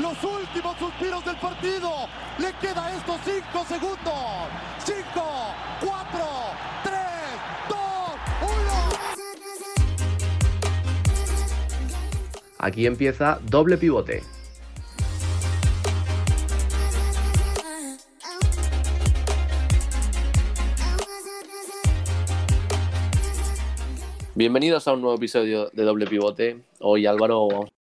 los últimos suspiros del partido. Le queda estos 5 segundos. 5, 4, 3, 2, 1. Aquí empieza doble pivote. Bienvenidos a un nuevo episodio de Doble Pivote. Hoy Álvaro vamos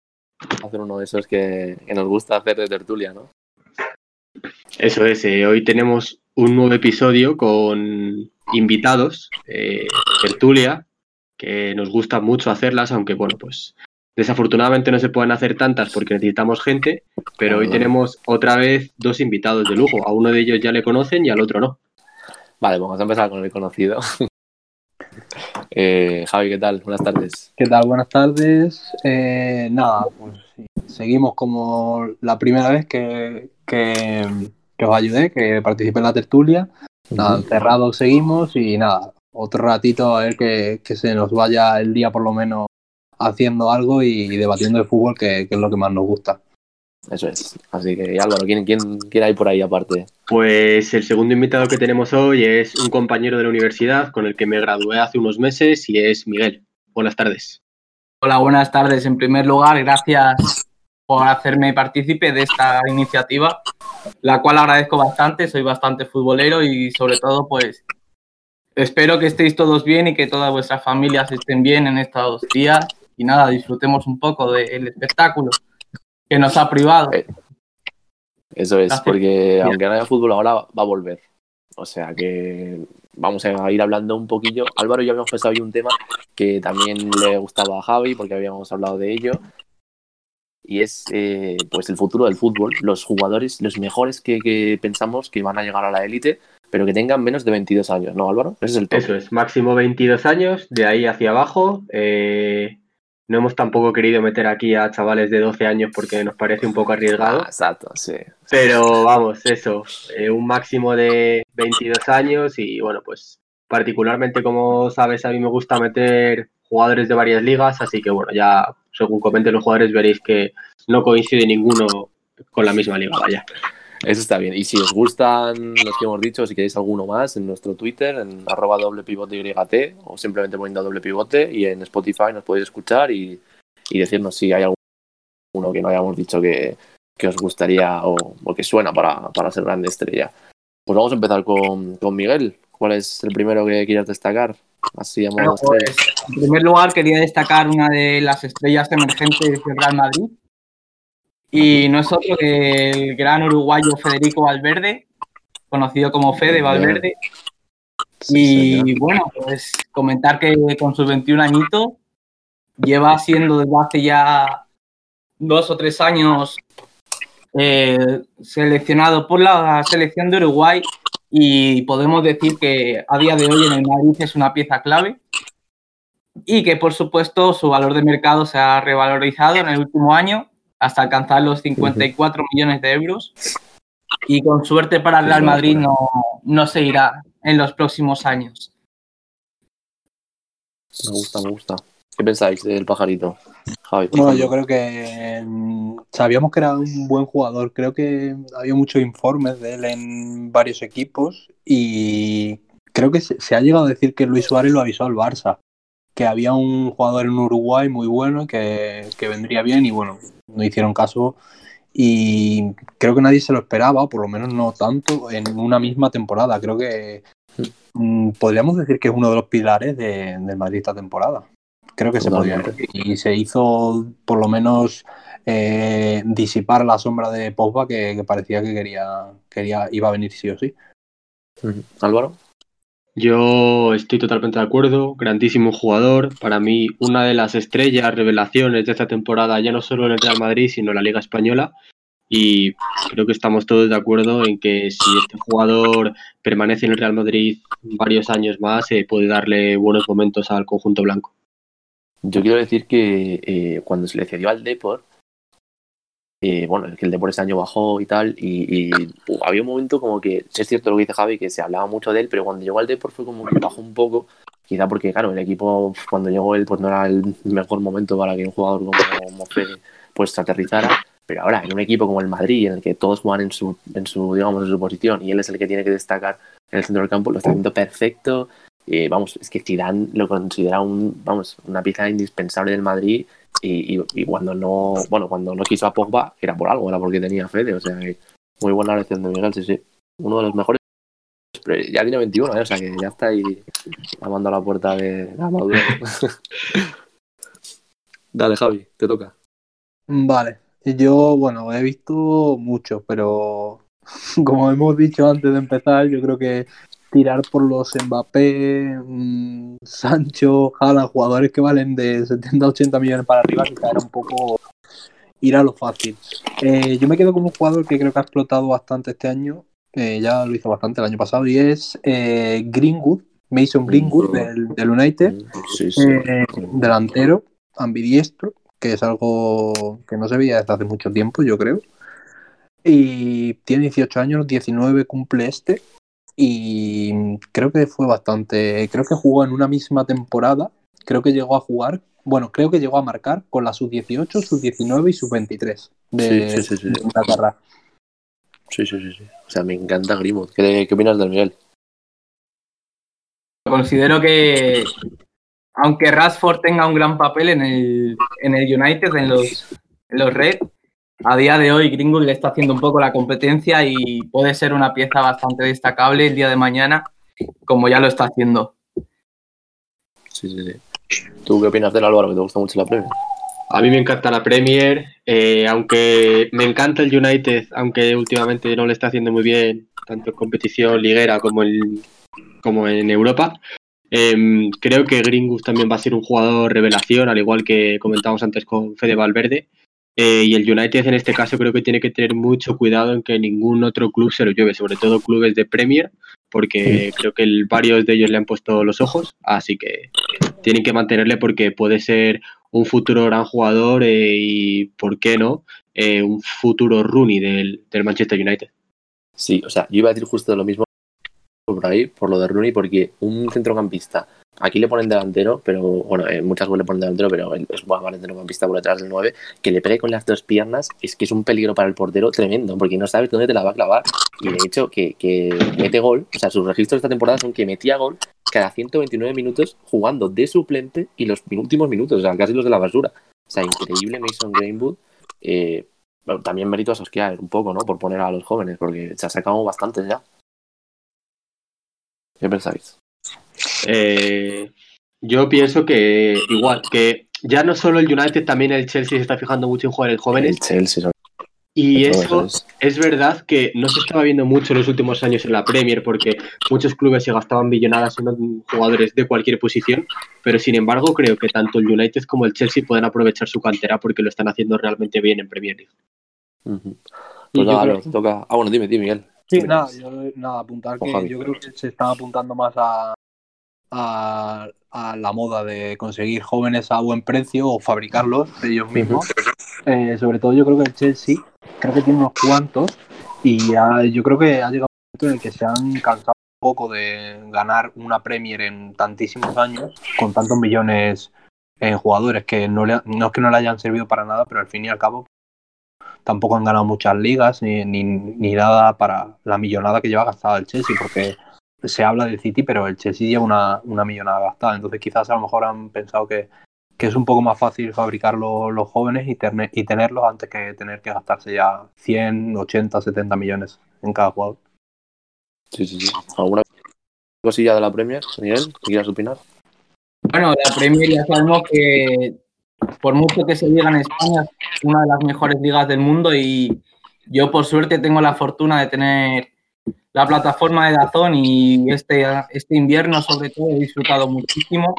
hacer uno de esos que, que nos gusta hacer de tertulia, ¿no? Eso es, eh, hoy tenemos un nuevo episodio con invitados, eh, tertulia, que nos gusta mucho hacerlas, aunque bueno, pues desafortunadamente no se pueden hacer tantas porque necesitamos gente, pero hoy tenemos otra vez dos invitados de lujo. A uno de ellos ya le conocen y al otro no. Vale, vamos a empezar con el conocido. Eh, Javi, ¿qué tal? Buenas tardes. ¿Qué tal? Buenas tardes. Eh, nada, pues seguimos como la primera vez que, que, que os ayudé, que participé en la tertulia. Nada, cerrados seguimos y nada, otro ratito a ver que, que se nos vaya el día por lo menos haciendo algo y, debatiendo de fútbol, que, que es lo que más nos gusta. Eso es. Así que, Álvaro, ¿quién, quién, quién hay por ahí aparte? Pues el segundo invitado que tenemos hoy es un compañero de la universidad con el que me gradué hace unos meses y es Miguel. Buenas tardes. Hola, buenas tardes. En primer lugar, gracias por hacerme partícipe de esta iniciativa, la cual agradezco bastante. Soy bastante futbolero y sobre todo, pues, espero que estéis todos bien y que todas vuestras familias estén bien en estos días. Y nada, disfrutemos un poco del espectáculo que nos ha privado. Eh, Eso es, Gracias. porque aunque no haya fútbol ahora, va a volver. O sea que vamos a ir hablando un poquillo. Álvaro y yo habíamos pensado hoy un tema que también le gustaba a Javi, porque habíamos hablado de ello. Y es eh, pues el futuro del fútbol. Los jugadores, los mejores que, que pensamos que van a llegar a la élite, pero que tengan menos de 22 años, ¿no, Álvaro? Ese es el tope. Eso es, máximo 22 años, de ahí hacia abajo. Eh, no hemos tampoco querido meter aquí a chavales de 12 años porque nos parece un poco arriesgado. Ah, exacto, sí. Pero vamos, eso, eh, un máximo de 22 años y bueno, pues particularmente como sabes, a mí me gusta meter jugadores de varias ligas, así que bueno, ya según comenten los jugadores veréis que no coincide ninguno con la misma liga, vaya. Eso está bien. Y si os gustan los que hemos dicho, si queréis alguno más, en nuestro Twitter, en arroba doble pivote YT, o simplemente poniendo doble pivote, y en Spotify nos podéis escuchar y, y decirnos si hay alguno que no hayamos dicho que, que os gustaría o, o que suena para, para ser grande estrella. Pues vamos a empezar con, con Miguel. ¿Cuál es el primero que quieras destacar? Así Bueno, pues, en primer lugar, quería destacar una de las estrellas emergentes del Real Madrid. Y no es otro que el gran uruguayo Federico Valverde, conocido como Fede Valverde. Sí, señor. Y bueno, pues comentar que con sus 21 añitos lleva siendo desde hace ya dos o tres años eh, seleccionado por la selección de Uruguay y podemos decir que a día de hoy en el Madrid es una pieza clave y que por supuesto su valor de mercado se ha revalorizado en el último año hasta alcanzar los 54 millones de euros y con suerte para el Real Madrid no, no se irá en los próximos años. Me gusta, me gusta. ¿Qué pensáis del pajarito? Javi. Bueno, yo creo que mm, sabíamos que era un buen jugador. Creo que había muchos informes de él en varios equipos y creo que se, se ha llegado a decir que Luis Suárez lo avisó al Barça, que había un jugador en Uruguay muy bueno que, que vendría bien y bueno, no hicieron caso y creo que nadie se lo esperaba, o por lo menos no tanto, en una misma temporada. Creo que mm, podríamos decir que es uno de los pilares de, del Madrid esta temporada. Creo que se podía. Y se hizo por lo menos eh, disipar la sombra de Pogba que, que parecía que quería, quería, iba a venir sí o sí. Álvaro. Yo estoy totalmente de acuerdo, grandísimo jugador, para mí una de las estrellas, revelaciones de esta temporada, ya no solo en el Real Madrid, sino en la Liga Española. Y creo que estamos todos de acuerdo en que si este jugador permanece en el Real Madrid varios años más, eh, puede darle buenos momentos al conjunto blanco. Yo quiero decir que eh, cuando se le cedió al Depor, eh, bueno, es que el Depor ese año bajó y tal, y, y, uh, había un momento como que, sí es cierto lo que dice Javi, que se hablaba mucho de él, pero cuando llegó al Depor fue como que bajó un poco, quizá porque, claro, el equipo, cuando llegó él, pues no era el mejor momento para que un jugador como, como Fede, pues aterrizara, Pero ahora, en un equipo como el Madrid, en el que todos juegan en su, en su, digamos, en su posición, y él es el que tiene que destacar en el centro del campo, lo está haciendo perfecto. Y vamos, es que Zidane lo considera un, vamos, una pieza indispensable del Madrid y, y, y cuando no, bueno, cuando no quiso a Pogba era por algo, era porque tenía Fede, o sea, que muy buena lección de Miguel, sí, sí. Uno de los mejores, pero ya tiene 21, ¿eh? o sea, que ya está ahí llamando a la puerta de la madurez. Dale, Javi, te toca. Vale, yo, bueno, he visto mucho, pero como hemos dicho antes de empezar, yo creo que tirar por los Mbappé, mmm, Sancho, Haaland, jugadores que valen de 70-80 millones para arriba, quizá era un poco ir a lo fácil. Eh, yo me quedo con un jugador que creo que ha explotado bastante este año, eh, ya lo hizo bastante el año pasado, y es eh, Greenwood, Mason Greenwood del, del United, Sí, sí. eh, delantero, ambidiestro, que es algo que no se veía desde hace mucho tiempo, yo creo. Y tiene 18 años, 19 cumple este. Y creo que fue bastante. Creo que jugó en una misma temporada. Creo que llegó a jugar. Bueno, creo que llegó a marcar con la sub-18, sub-19 y sub-23 de, Sí, sí, sí, sí. de Inglaterra. Sí, sí, sí, sí. O sea, me encanta Greenwood. ¿Qué, qué opinas del Miguel? Considero que, aunque Rashford tenga un gran papel en el, en el United, en los, en los Red, a día de hoy Greenwood le está haciendo un poco la competencia y puede ser una pieza bastante destacable el día de mañana, como ya lo está haciendo. Sí, sí, sí. ¿Tú qué opinas del Álvaro? Que te gusta mucho la Premier. A mí me encanta la Premier, eh, aunque me encanta el United, aunque últimamente no le está haciendo muy bien, tanto en competición liguera como en, como en Europa. Em, creo que Greenwood también va a ser un jugador revelación, al igual que comentábamos antes con Fede Valverde. Eh, y el United en este caso creo que tiene que tener mucho cuidado en que ningún otro club se lo lleve, sobre todo clubes de Premier, porque creo que el- varios de ellos le han puesto los ojos, así que tienen que mantenerle porque puede ser un futuro gran jugador eh, y, ¿por qué no?, eh, un futuro Rooney del, del Manchester United. Sí, o sea, yo iba a decir justo lo mismo por ahí, por lo de Rooney, porque un centrocampista, aquí le ponen delantero, pero bueno, en muchas veces le ponen delantero, pero es buen centrocampista por detrás del 9, que le pegue con las dos piernas, es que es un peligro para el portero tremendo, porque no sabes dónde te la va a clavar. Y de hecho, que, mete gol, o sea, sus registros esta temporada son que metía gol cada 129 minutos jugando de suplente y los últimos minutos, o sea, casi los de la basura. O sea, increíble Mason Greenwood. Eh, bueno, también mérito a Sosquier un poco, ¿no? Por poner a los jóvenes, porque se ha sacado bastantes ya. ¿Qué pensáis? Eh, yo pienso que igual, que ya no solo el United, también el Chelsea se está fijando mucho en jugadores jóvenes. El Chelsea. Y eso es- verdad que no se estaba viendo mucho en los últimos años en la Premier porque muchos clubes se gastaban millonadas en jugadores de cualquier posición, pero sin embargo creo que tanto el United como el Chelsea pueden aprovechar su cantera porque lo están haciendo realmente bien en Premier League. Pues nada, creo- toca. Ah, bueno, dime, dime, Miguel. Sí, nada, yo, nada, apuntar que yo creo que se están apuntando más a, a, a la moda de conseguir jóvenes a buen precio o fabricarlos ellos mismos. Eh, sobre todo yo creo que el Chelsea, creo que tiene unos cuantos y ha- yo creo que ha llegado un momento en el que se han cansado un poco de ganar una Premier en tantísimos años con tantos millones en jugadores que no, le, no es que no le hayan servido para nada, pero al fin y al cabo tampoco han ganado muchas ligas ni, ni, ni nada para la millonada que lleva gastada el Chelsea, porque se habla del City, pero el Chelsea lleva una, una millonada gastada. Entonces quizás a lo mejor han pensado que, que es un poco más fácil fabricar lo- los jóvenes y, terne- y tenerlos antes que tener que gastarse ya 100, 80, 70 millones en cada jugador. Sí, sí, sí. ¿Alguna cosilla de la Premier, Miguel? ¿Qué quieras opinar? Bueno, la Premier ya sabemos que por mucho que se diga en España es una de las mejores ligas del mundo y yo por suerte tengo la fortuna de tener la plataforma de Dazón y este, este invierno sobre todo he disfrutado muchísimo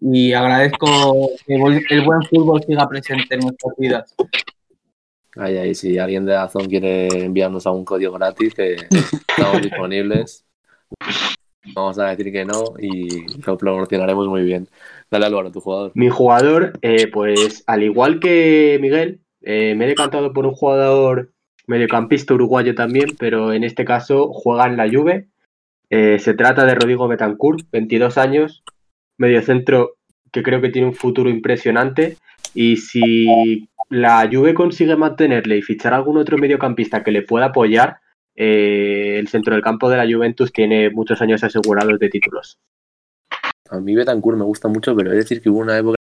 y agradezco que el buen fútbol siga presente en nuestras vidas. Ahí, ahí, si alguien de Azón quiere enviarnos algún código gratis, que estamos disponibles. Vamos a decir que no y lo promocionaremos muy bien. Dale, Álvaro, tu jugador. Mi jugador, eh, pues al igual que Miguel, eh, me he decantado por un jugador mediocampista uruguayo también, pero en este caso juega en la Juve. Eh, se trata de Rodrigo Betancourt, 22 años, mediocentro que creo que tiene un futuro impresionante y si la Juve consigue mantenerle y fichar algún otro mediocampista que le pueda apoyar, eh, el centro del campo de la Juventus tiene muchos años asegurados de títulos. A mí Betancourt me gusta mucho, pero es decir que hubo una época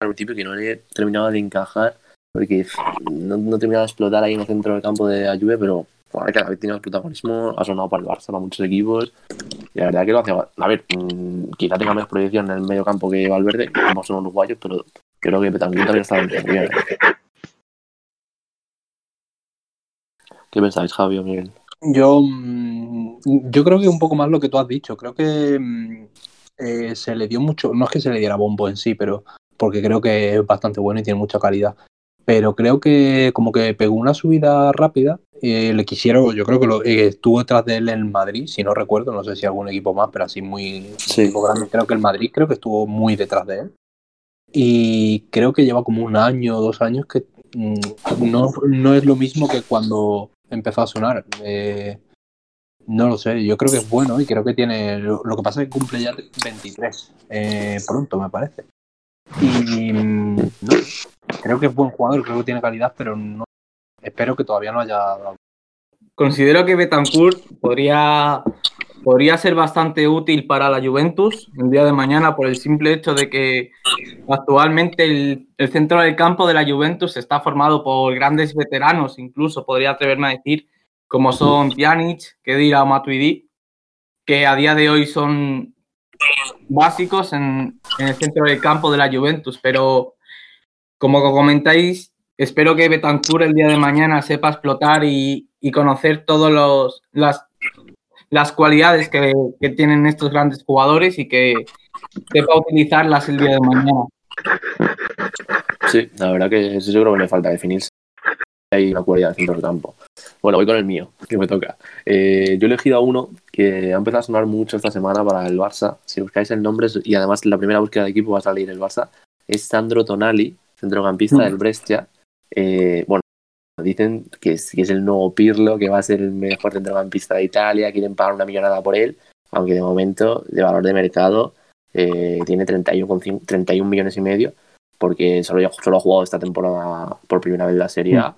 al principio que no le terminaba de encajar porque no, no terminaba de explotar ahí en el centro del campo de la Juve, pero ahora que vez tiene el protagonismo, ha sonado para el Barça, para muchos equipos, y la verdad que lo hace. A ver, mmm, quizá tenga más proyección en el medio campo que Valverde, como son uruguayos, pero creo que también está bien. ¿Qué pensáis, Javi o Miguel? Yo, mm, yo creo que un poco más lo que tú has dicho. Creo que mm, eh, se le dio mucho, no es que se le diera bombo en sí, pero porque creo que es bastante bueno y tiene mucha calidad. Pero creo que como que pegó una subida rápida. y le quisieron, yo creo que lo, eh, estuvo detrás de él en Madrid, si no recuerdo, no sé si algún equipo más, pero así muy, Sí. grande. Creo que el Madrid creo que estuvo muy detrás de él. Y creo que lleva como un año o dos años que mm, no, no es lo mismo que cuando empezó a sonar. Eh, no lo sé, yo creo que es bueno y creo que tiene. Lo, lo que pasa es que cumple ya 23 eh, pronto, me parece. Y mm, no, creo que es buen jugador, creo que tiene calidad, pero no. Espero que todavía no haya dado. Considero que Betancourt podría, podría ser bastante útil para la Juventus el día de mañana por el simple hecho de que actualmente el, el centro del campo de la Juventus está formado por grandes veteranos, incluso podría atreverme a decir, como son Pjanic, Kedira o Matuidi, que a día de hoy son básicos en, en el centro del campo de la Juventus, pero como comentáis, espero que Betancourt el día de mañana sepa explotar y, y conocer todas las, cualidades que, que, tienen estos grandes jugadores y que sepa utilizarlas el día de mañana. Sí, la verdad que eso yo que le falta definirse. Hay una cualidad dentro del campo. Bueno, voy con el mío, que me toca. Eh, yo he elegido a uno que ha empezado a sonar mucho esta semana para el Barça. Si buscáis el nombre, y además la primera búsqueda de equipo va a salir el Barça, es Sandro Tonali, centrocampista mm. del Brescia. Eh, bueno, dicen que es, que es, el nuevo Pirlo, que va a ser el mejor centrocampista de Italia, quieren pagar una millonada por él, aunque de momento, de valor de mercado, eh, tiene 31, 31 millones y medio, porque solo, solo ha jugado esta temporada por primera vez la Serie A. Mm.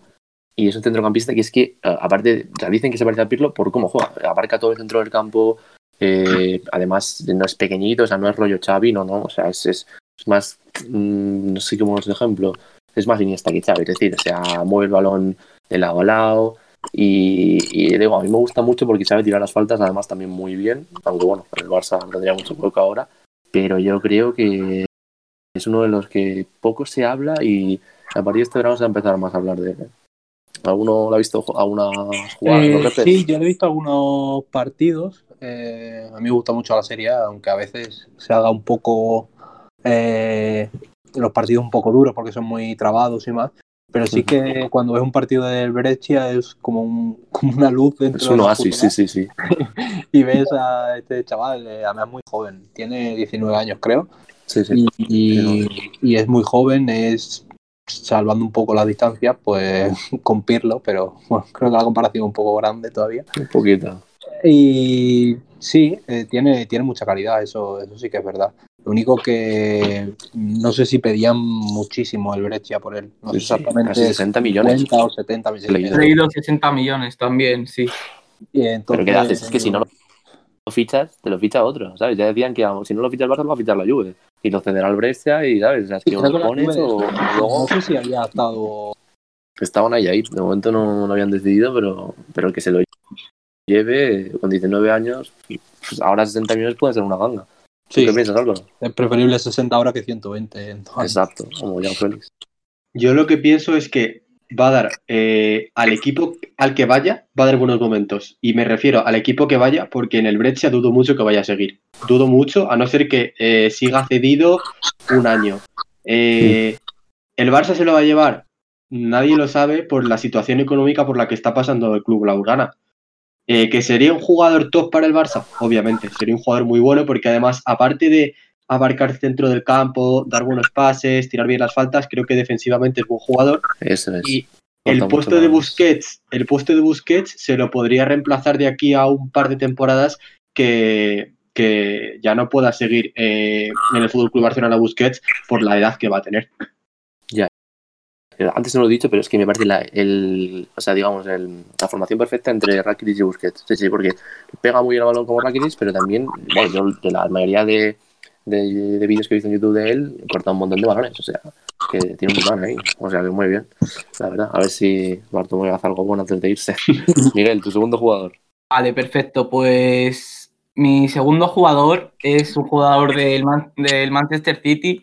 Y es un centrocampista que es que, aparte, o sea, dicen que se parece a Pirlo por cómo juega. Abarca todo el centro del campo, eh, además no es pequeñito, o sea, no es rollo Xavi, no, no, o sea, es, es, es más, mmm, no sé cómo os ejemplo, es más Iniesta que Xavi, es decir, o sea, mueve el balón de lado a lado y, y, digo, a mí me gusta mucho porque sabe tirar las faltas, además también muy bien, aunque bueno, el Barça no tendría mucho hueco ahora, pero yo creo que es uno de los que poco se habla y a partir de este verano se va a empezar más a hablar de él. ¿Alguno lo ha visto a una jugada? Eh, sí, yo he visto algunos partidos. Eh, a mí me gusta mucho la serie, aunque a veces se haga un poco eh, los partidos un poco duros porque son muy trabados y más. Pero sí que cuando ves un partido del Brescia es como, un, como una luz dentro es un oasis, sí, sí, sí. y ves a este chaval, además muy joven, tiene 19 años creo. Sí, sí. Y, y, y es muy joven, es salvando un poco la distancia, pues con Pirlo, pero bueno, creo que la comparación es un poco grande todavía. Un poquito. Y sí, eh, tiene, tiene mucha calidad, eso, eso sí que es verdad. Lo único que no sé si pedían muchísimo el Breccia por él. No sí, sé exactamente. Casi 60 millones. 50 o 70 millones. He leído 60 millones también, sí. Y entonces, Pero ¿qué haces? Es que si no lo fichas, te lo ficha otro, ¿sabes? Ya decían que si no lo ficha el Barça, lo va a fichar la Juve. Y lo cederá al Brescia y, ¿sabes? O sea, es que lo pones o luego... No sé si había estado. Estaban ahí, ahí. De momento no lo habían decidido, pero, pero el que se lo lleve con 19 años, pues ahora 60 millones puede ser una ganga. ¿Tú Sí, ¿Qué piensas, Álvaro? es preferible 60 ahora que 120. entonces. Exacto, como Jan Félix. Yo lo que pienso es que va a dar eh, al equipo al que vaya, va a dar buenos momentos. Y me refiero al equipo que vaya, porque en el Breccia dudo mucho que vaya a seguir. Dudo mucho, a no ser que eh, siga cedido un año. Eh, ¿El Barça se lo va a llevar? Nadie lo sabe por la situación económica por la que está pasando el club Laurana. Eh, ¿Que sería un jugador top para el Barça? Obviamente, sería un jugador muy bueno porque además, aparte de abarcar centro del campo, dar buenos pases, tirar bien las faltas, creo que defensivamente es buen jugador. Eso es. Y el Corta puesto de. Busquets, el puesto de Busquets se lo podría reemplazar de aquí a un par de temporadas que, que ya no pueda seguir eh, en el Fútbol Club Barcelona Busquets por la edad que va a tener. eh, antes no lo he dicho, pero es que me parece la, el, o sea, digamos, el, la formación perfecta entre Rakitic y Busquets. Sí, sí, porque pega muy bien el balón como Rakitic, pero también, bueno, yo de la mayoría de, de, de vídeos que he visto en YouTube de él, he cortado un montón de balones, o sea, que tiene un plan ahí, o sea, que muy bien, la verdad. A ver si Bartomeu hace algo bueno antes de irse. Miguel, tu segundo jugador. Vale, perfecto. Pues mi segundo jugador es un jugador del, Man- del Manchester City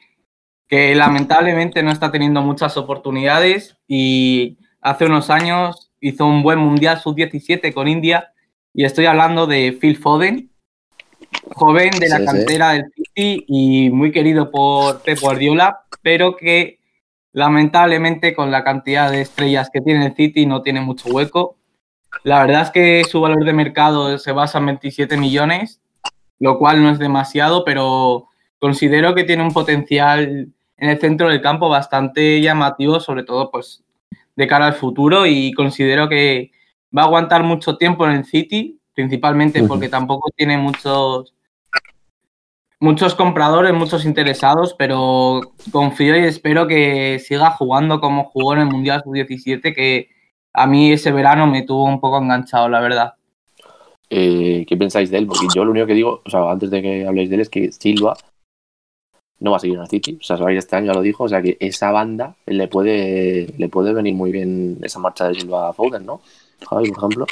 que lamentablemente no está teniendo muchas oportunidades y hace unos años hizo un buen Mundial Sub-17 con India y estoy hablando de Phil Foden, joven de la Sí, sí. cantera del City y muy querido por Pep Guardiola, pero que lamentablemente con la cantidad de estrellas que tiene el City no tiene mucho hueco. La verdad es que su valor de mercado se basa en 27 millones, lo cual no es demasiado, pero considero que tiene un potencial en el centro del campo bastante llamativo, sobre todo pues de cara al futuro y considero que va a aguantar mucho tiempo en el City, principalmente porque tampoco tiene muchos muchos compradores, muchos interesados, pero confío y espero que siga jugando como jugó en el Mundial Sub-17, que a mí ese verano me tuvo un poco enganchado, la verdad. Eh, ¿Qué pensáis de él? Porque yo lo único que digo, o sea, antes de que habléis de él, es que Silva no va a seguir en el City. O sea, se va a ir este año, ya lo dijo. O sea, que esa banda le puede, le puede venir muy bien esa marcha de Silva Foden, ¿no? Javi, por ejemplo.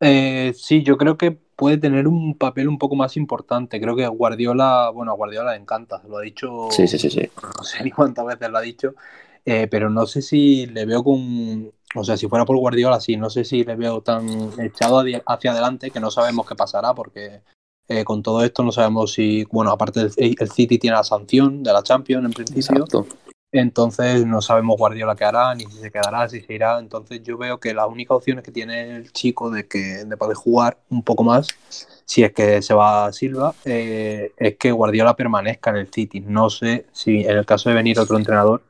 Eh, sí, yo creo que puede tener un papel un poco más importante. Creo que Guardiola, bueno, a Guardiola le encanta, lo ha dicho, Sí, sí, sí, sí. no sé ni cuántas veces lo ha dicho, eh, pero no sé si le veo con, o sea, si fuera por Guardiola, sí, no sé si le veo tan echado hacia adelante que no sabemos qué pasará porque eh, con todo esto no sabemos si, bueno, aparte el, el City tiene la sanción de la Champions en principio, Exacto. entonces no sabemos Guardiola qué hará, ni si se quedará, si se irá. Entonces yo veo que las únicas opciones que tiene el chico de que de poder jugar un poco más, si es que se va a Silva, eh, es que Guardiola permanezca en el City. No sé si en el caso de venir otro entrenador,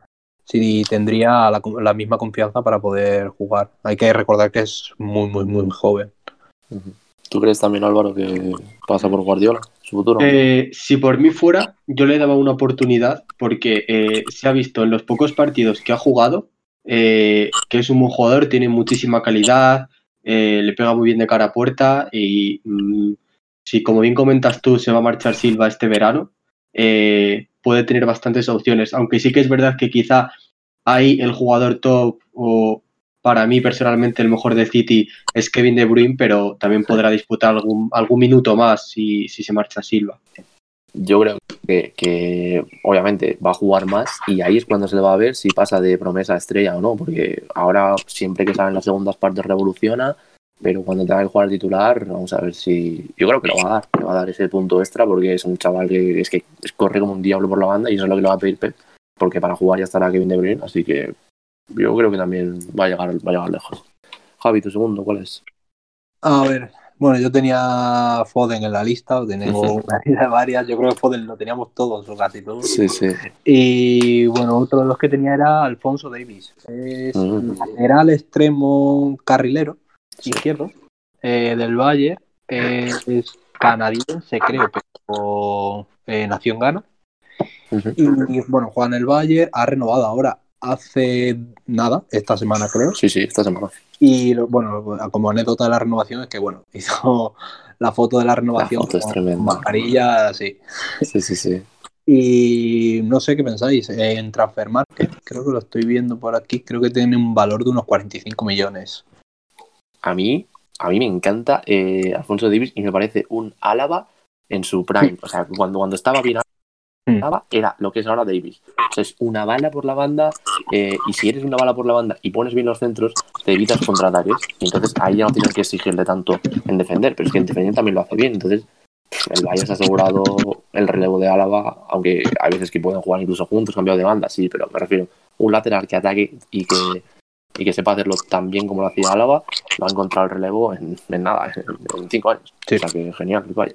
si tendría la, la misma confianza para poder jugar. Hay que recordar que es muy, muy, muy joven. ¿Tú crees también, Álvaro, que pasa por Guardiola, su futuro? Eh, si por mí fuera, yo le daba una oportunidad porque eh, se ha visto en los pocos partidos que ha jugado eh, que es un buen jugador, tiene muchísima calidad, le pega muy bien de cara a puerta y mm, si, como bien comentas tú, se va a marchar Silva este verano, puede tener bastantes opciones, aunque sí que es verdad que quizá ahí el jugador top o para mí personalmente el mejor de City es Kevin De Bruyne, pero también podrá disputar algún, algún minuto más si, si se marcha Silva. Yo creo que, que obviamente va a jugar más y ahí es cuando se le va a ver si pasa de promesa a estrella o no, porque ahora siempre que salen las segundas partes revoluciona, pero cuando tenga que jugar titular, vamos a ver si. Yo creo que lo va a dar, le va a dar ese punto extra porque es un chaval que es que corre como un diablo por la banda y eso es lo que le va a pedir Pep, porque para jugar ya estará Kevin De Bruyne, así que yo creo que también va a llegar, va a llegar lejos. Javi, tu segundo, ¿cuál es? A ver, bueno, yo tenía Foden en la lista, tengo varias, yo creo que Foden lo teníamos todos o casi todos. Sí, sí. Y bueno, otro de los que tenía era Alfonso Davis. Es Mm. lateral extremo carrilero, Sí. izquierdo, eh, del Valle. es canadiense, creo, pero eh, nació en Ghana. Ujú. Y bueno, juega en el Bayern, ha renovado ahora hace nada, esta semana creo. Sí, sí, esta semana. Y bueno, como anécdota de la renovación es que bueno, hizo la foto de la renovación foto es con mascarilla, así. Sí, sí, sí. Y no sé qué pensáis, en Transfer Market, creo que lo estoy viendo por aquí, creo que tiene un valor de unos 45 millones. a mí, a mí me encanta eh, Alfonso Davis y me parece un Álava en su prime. O sea, cuando, cuando estaba bien era lo que es ahora Davis. O sea, es una bala por la banda eh, y si eres una bala por la banda y pones bien los centros, te evitas contraataques. Y entonces ahí ya no tienes que exigirle tanto en defender, pero es que en defender también lo hace bien. Entonces, el Bayern se ha asegurado el relevo de Álava, aunque hay veces que pueden jugar incluso juntos, cambiado de banda, sí, pero me refiero un lateral que ataque y que y que sepa hacerlo tan bien como lo hacía Álava, va a encontrar el relevo en, en nada, en, en cinco años. Sí. O sea que genial, vaya.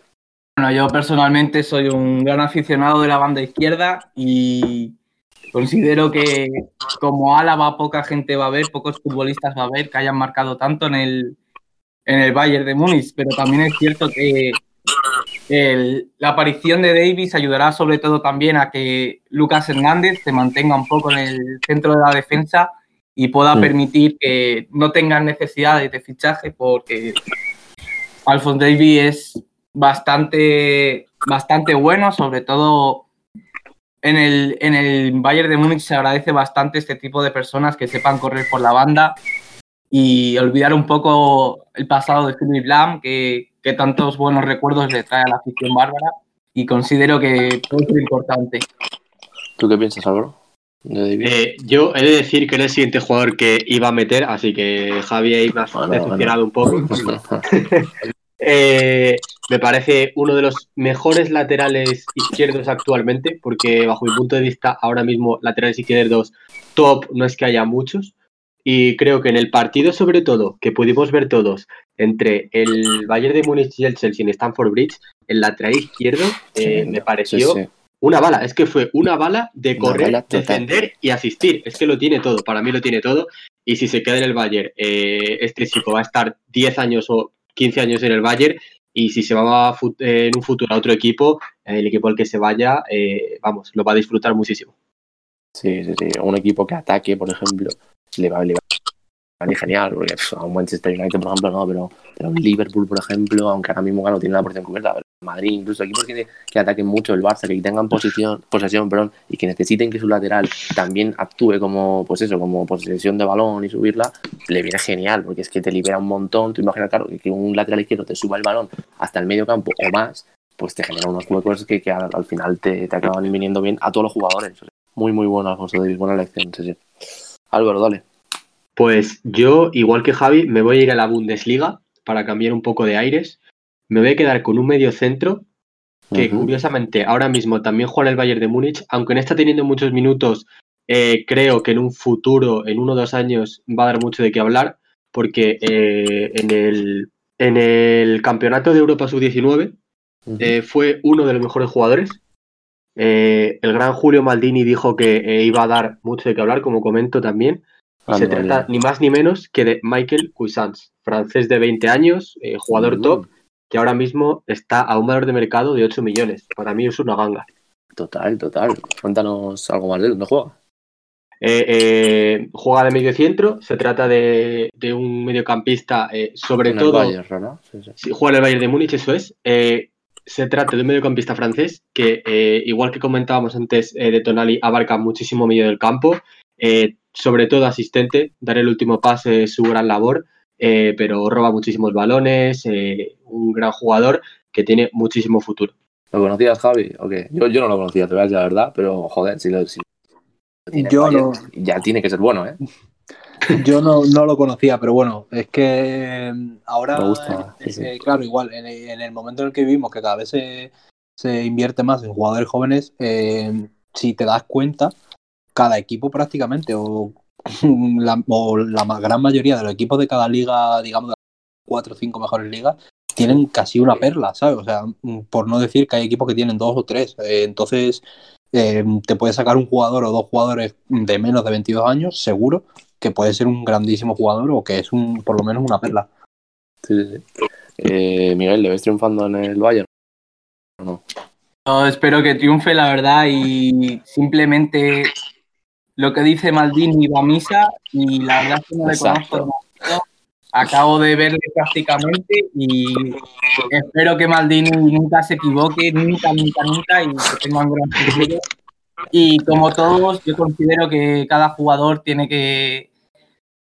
Bueno, yo personalmente soy un gran aficionado de la banda izquierda y considero que como Álava poca gente va a ver, pocos futbolistas va a ver que hayan marcado tanto en el, en el Bayern de Múnich, pero también es cierto que el- la aparición de Davis ayudará sobre todo también a que Lucas Hernández se mantenga un poco en el centro de la defensa y pueda Mm. permitir que no tengan necesidades de fichaje porque Alphonse Davis es bastante, bastante bueno, sobre todo en el, en el Bayern de Múnich se agradece bastante este tipo de personas que sepan correr por la banda y olvidar un poco el pasado de Philip Lam, que, que tantos buenos recuerdos le trae a la afición bárbara y considero que puede ser importante. ¿Tú qué piensas, Álvaro? Eh, yo he de decir que era el siguiente jugador que iba a meter, así que Javi ahí me ha Bueno, decepcionado un poco. Eh, me parece uno de los mejores laterales izquierdos actualmente, porque bajo mi punto de vista, ahora mismo laterales izquierdos top no es que haya muchos. Y creo que en el partido, sobre todo, que pudimos ver todos entre el Bayern de Múnich y el Chelsea en Stamford Bridge, el lateral izquierdo eh, Sí, me pareció sí. una bala. Es que fue una bala de Una correr, bala defender y asistir. Es que lo tiene todo, para mí lo tiene todo. Y si se queda en el Bayern, eh, este chico va a estar 10 años o 15 años en el Bayern. Y si se va a en un futuro a otro equipo, el equipo al que se vaya, eh, vamos, lo va a disfrutar muchísimo. Sí, sí, sí. Un equipo que ataque, por ejemplo, le va, a venir genial. Porque pff, a un Manchester United, por ejemplo, no, pero, pero un Liverpool, por ejemplo, aunque ahora mismo no tiene la posición cubierta, pero Madrid, incluso equipos que, que ataquen mucho el Barça, que tengan posición, posesión, perdón, y que necesiten que su lateral también actúe como, pues eso, como posesión de balón y subirla, le viene genial, porque es que te libera un montón. Tú imaginas, claro, que un lateral izquierdo te suba el balón hasta el medio campo o más, pues te genera unos huecos que, que al, al final te, te acaban viniendo bien a todos los jugadores. Muy, muy bueno, Alfonso Davis, buena elección. Álvaro, dale. Pues yo, igual que Javi, me voy a ir a la Bundesliga para cambiar un poco de aires. Me voy a quedar con un medio centro que curiosamente ahora mismo también juega en el Bayern de Múnich, aunque no está teniendo muchos minutos, eh, creo que en un futuro, en uno o dos años, va a dar mucho de qué hablar, porque eh, en, el, en el Campeonato de Europa Sub-19 Ujú. eh, fue uno de los mejores jugadores. El gran Julio Maldini dijo que iba a dar mucho de qué hablar, como comento también. Y se trata vale. ni más ni menos que de Michael Cuisance, francés de 20 años, jugador top, que ahora mismo está a un valor de mercado de 8 millones. Para mí es una ganga. Total, total. Cuéntanos algo más de. ¿Dónde juega? Eh, eh, juega de medio centro, se trata de, de un mediocampista, eh, sobre En el todo, Bayern, ¿verdad? Sí, sí. sí, juega en el Bayern de Múnich, eso es. Eh, se trata de un mediocampista francés que, igual que comentábamos antes de Tonali, abarca muchísimo medio del campo, sobre todo asistente, dar el último pase es su gran labor, eh, pero roba muchísimos balones, eh, un gran jugador que tiene muchísimo futuro. ¿Lo conocías, Javi? ¿O qué? Yo, yo no lo conocía, te voy a decir la verdad, pero joder, si lo, si lo tiene Yo Bayern, no. ya tiene que ser bueno, ¿eh? Yo no, no lo conocía, pero bueno, es que eh, ahora, Me gusta, sí, sí. eh, claro, igual, en el, en el momento en el que vivimos, que cada vez se, se invierte más en jugadores jóvenes, eh, si te das cuenta, cada equipo prácticamente, o la, o la gran mayoría de los equipos de cada liga, digamos, de las cuatro o cinco mejores ligas, tienen casi una perla, ¿sabes? O sea, mm, por no decir que hay equipos que tienen dos o tres. Eh, entonces, eh, te puedes sacar un jugador o dos jugadores de menos de 22 años, seguro, que puede ser un grandísimo jugador o que es un por lo menos una perla. Sí, sí, sí. Eh, Miguel, ¿le ves triunfando en el Bayern? ¿O no? Yo espero que triunfe, la verdad, y simplemente lo que dice Maldini va a misa y la verdad es que no le conozco demasiado. Acabo de verle prácticamente y espero que Maldini nunca se equivoque, nunca, nunca, nunca, y que tenga un gran futuro. Y como todos, yo considero que cada jugador tiene que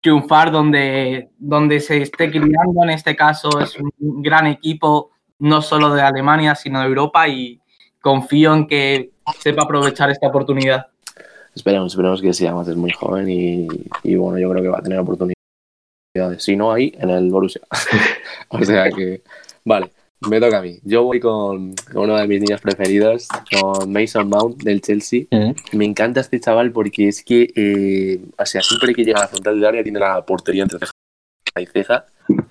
triunfar donde, donde se esté criando. En este caso es un gran equipo, no solo de Alemania, sino de Europa, y confío en que sepa aprovechar esta oportunidad. Esperemos, esperemos que sí, además es muy joven y, y bueno, yo creo que va a tener oportunidades. Si no, ahí en el Borussia. o sea que, vale, me toca a mí. Yo voy con, con uno de mis niños preferidos, con Mason Mount del Chelsea. Me encanta este chaval porque es que, eh, o sea, siempre que llega a la frontal del área tiene la portería entre ceja y ceja.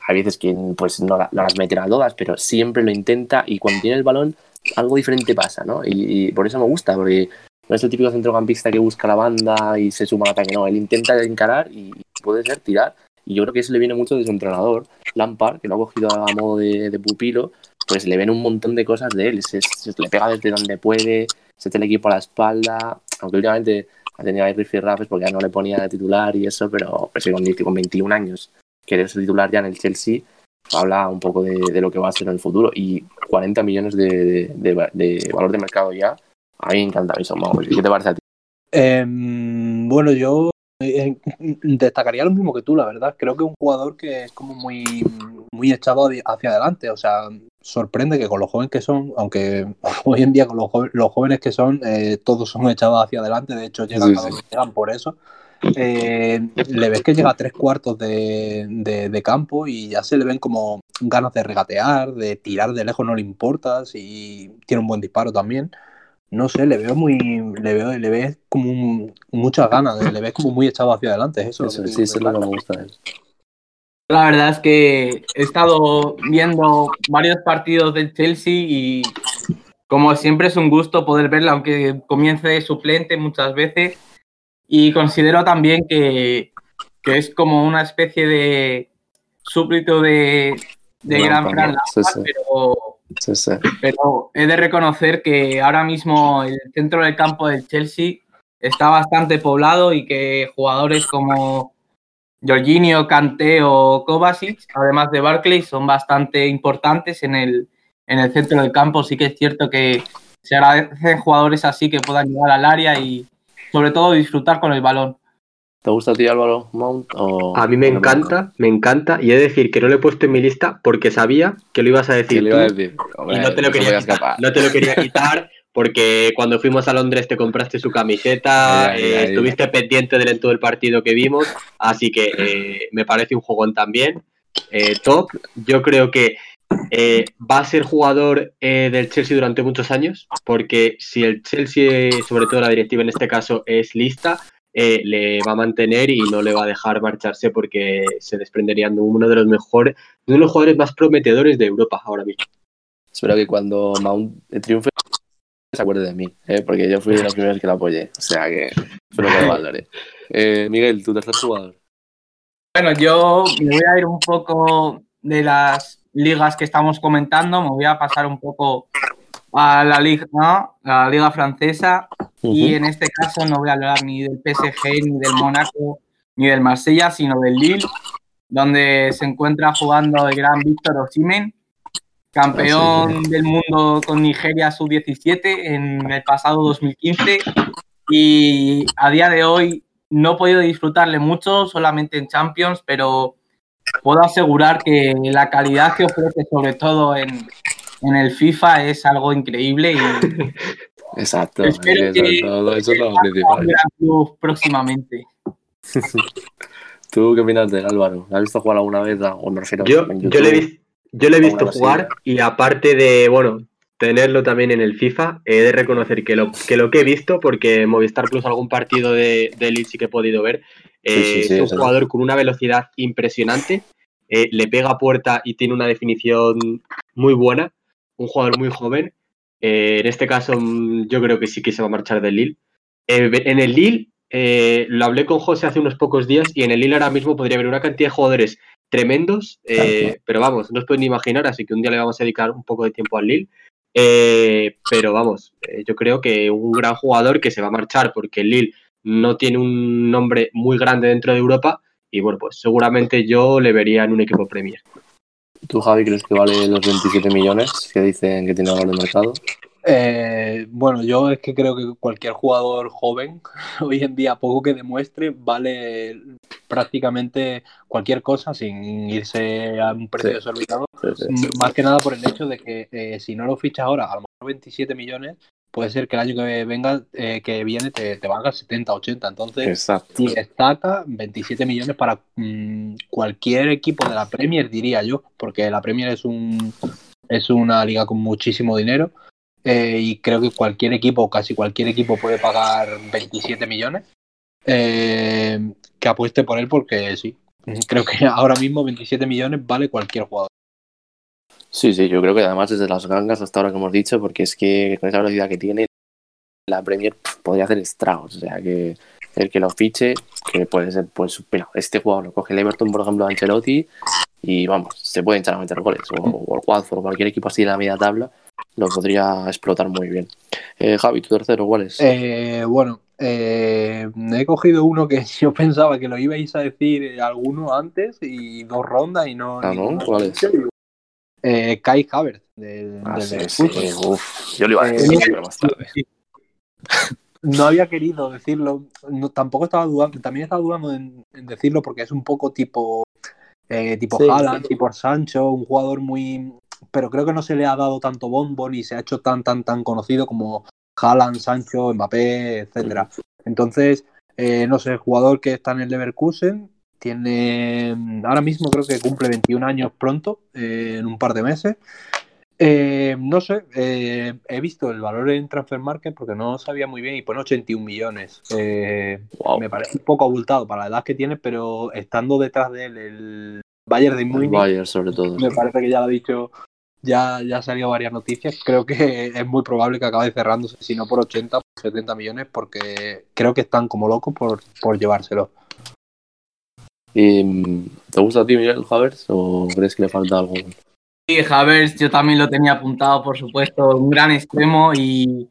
Hay veces que pues no, la- no las meterá todas, pero siempre lo intenta y cuando tiene el balón algo diferente pasa, ¿no? Y, y por eso me gusta, porque no es el típico centrocampista que busca la banda y se suma al ataque, no, él intenta encarar y puede ser tirar. Y yo creo que eso le viene mucho de su entrenador, Lampard, que lo ha cogido a modo de, pupilo pues le ven un montón de cosas de él. Se, le pega desde donde puede, se te el equipo a la espalda, aunque últimamente ha tenido ahí rifirrafes porque ya no le ponía de titular y eso, pero pues, con, con 21 años querer ser titular ya en el Chelsea habla un poco de, lo que va a ser en el futuro. Y 40 millones de, de valor de mercado ya, a mí me encanta Mason Mount. ¿Qué te parece a ti? Eh, bueno, yo eh, destacaría lo mismo que tú, la verdad. Creo que es un jugador que es como muy, muy echado hacia adelante. O sea, sorprende que con los jóvenes que son, aunque hoy en día con los, jóvenes, los jóvenes que son, eh, todos son echados hacia adelante. De hecho, llegan, sí, sí. llegan por eso. Eh, le ves que llega a tres cuartos de, de, de, campo y ya se le ven como ganas de regatear, de tirar de lejos, no le importa, si tiene un buen disparo también. No sé, le veo muy. Le veo, le ves como un, muchas ganas, le ves como muy echado hacia adelante. Eso, eso sí, eso es lo que me gusta. ¿eh? La verdad es que he estado viendo varios partidos del Chelsea y como siempre es un gusto poder verlo, aunque comience suplente muchas veces. Y considero también que, que es como una especie de súbdito de, de gran Fran sí, sí. pero, Sí, sí. pero he de reconocer que ahora mismo el centro del campo del Chelsea está bastante poblado y que jugadores como Jorginho, Kanté o Kovacic, además de Barclay, son bastante importantes en el, en el centro del campo. Sí que es cierto que se agradecen jugadores así que puedan llegar al área y sobre todo disfrutar con el balón. ¿Te gusta a ti Álvaro Mount? O... A mí me encanta, me encanta. Y he de decir que no lo he puesto en mi lista porque sabía que lo ibas a decir. lo tú, iba a decir? Hombre, y no te lo, quería quitar, no te lo quería quitar porque cuando fuimos a Londres te compraste su camiseta, Ay, ay, eh, ay. estuviste pendiente del en todo el partido que vimos, así que eh, me parece un jugón también. Eh, top, yo creo que eh, va a ser jugador del Chelsea durante muchos años, porque si el Chelsea, sobre todo la directiva en este caso, es lista, eh, le va a mantener y no le va a dejar marcharse porque se desprenderían de uno de los mejores, de uno de los jugadores más prometedores de Europa ahora mismo. Espero que cuando Mount triunfe se acuerde de mí, ¿eh? porque yo fui de los primeros que lo apoyé. O sea que espero que lo valore. Eh, Miguel, tu tercer jugador. Bueno, yo me voy a ir un poco de las ligas que estamos comentando, me voy a pasar un poco a la liga, ¿no? la liga francesa uh -huh. y en este caso no voy a hablar ni del PSG, ni del Mónaco, ni del Marsella, sino del Lille, donde se encuentra jugando el gran Víctor Osimhen, campeón sí. del mundo con Nigeria sub-17 en el pasado 2015 y a día de hoy no he podido disfrutarle mucho, solamente en Champions, pero puedo asegurar que la calidad que ofrece, sobre todo en, en el FIFA, es algo increíble y Exacto, espero que todo, eso es lo principal. próximamente. ¿Tú qué opinas de él, Álvaro? ¿Has visto jugar alguna vez? O me refiero yo, yo le he visto yo le he visto jugar y aparte de, bueno, tenerlo también en el FIFA, he de reconocer que lo que, lo que he visto, porque Movistar Plus algún partido de, de Elite sí que he podido ver, eh, sí, sí, sí, es un jugador con una velocidad impresionante, eh, le pega a puerta y tiene una definición muy buena, un jugador muy joven, eh, en este caso mm, yo creo que sí que se va a marchar del Lille. Eh, en el Lille lo hablé con José hace unos pocos días y en el Lille ahora mismo podría haber una cantidad de jugadores tremendos, eh, pero vamos, no os pueden ni imaginar, así que un día le vamos a dedicar un poco de tiempo al Lille. Eh, pero vamos, eh, yo creo que un gran jugador que se va a marchar porque el Lille no tiene un nombre muy grande dentro de Europa y bueno, pues seguramente yo le vería en un equipo Premier. ¿Tú, Javi, crees que vale los 27 millones que dicen que tiene valor de mercado? Eh, bueno, yo es que creo que cualquier jugador joven, hoy en día, poco que demuestre, vale prácticamente cualquier cosa sin irse a un precio sí. desorbitado. Sí, sí, Más que nada por el hecho de que eh, si no lo fichas ahora, a lo mejor 27 millones, puede ser que el año que venga, eh, que viene, te, te valga 70, 80. Entonces, Exacto. si destaca 27 millones para mmm, cualquier equipo de la Premier, diría yo, porque la Premier es un es una liga con muchísimo dinero eh, y creo que cualquier equipo, casi cualquier equipo puede pagar 27 millones. Eh, que apueste por él porque sí, creo que ahora mismo 27 millones vale cualquier jugador. Sí, sí, yo creo que además desde las gangas hasta ahora que hemos dicho, porque es que con esa velocidad que tiene, la Premier podría hacer estragos. O sea, que el que lo fiche, que puede ser, pues, mira, este jugador lo coge el Everton, por ejemplo, Ancelotti, y vamos, se puede echar a meter goles. O, o el Watford o cualquier equipo así de la media tabla lo podría explotar muy bien. Eh, Javi, tu tercero, ¿cuál es? Eh, bueno, eh, he cogido uno que yo pensaba que lo ibais a decir alguno antes y dos rondas y no. Ah, ¿no? ¿Cuál es? Eh, Kai Havertz. Del, Ah, del sí, Leverkusen. sí, uf, yo lo iba a Eh, decir más tarde. No había querido decirlo, no, tampoco estaba dudando, también estaba dudando en, en decirlo porque es un poco tipo eh, tipo Sí. Haaland, tipo Sancho, un jugador muy pero creo que no se le ha dado tanto bombo ni se ha hecho tan tan tan conocido como Haaland, Sancho, Mbappé, etcétera. Entonces, eh, no sé, el jugador que está en el Leverkusen tiene ahora mismo creo que cumple 21 años pronto, eh, en un par de meses. Eh, no sé, eh, he visto el valor en Transfer Market porque no sabía muy bien y pone 81 millones. Wow. Me parece un poco abultado para la edad que tiene, pero estando detrás de él el Bayern de Múnich, Bayern, sobre todo. me parece que ya lo ha dicho, ya, ya ha salido varias noticias. Creo que es muy probable que acabe cerrándose, si no por 80, por 70 millones, porque creo que están como locos por, por llevárselo. ¿Te gusta a ti, Miguel Havers, o crees que le falta algo? Sí, Havertz, yo también lo tenía apuntado, por supuesto, un gran extremo y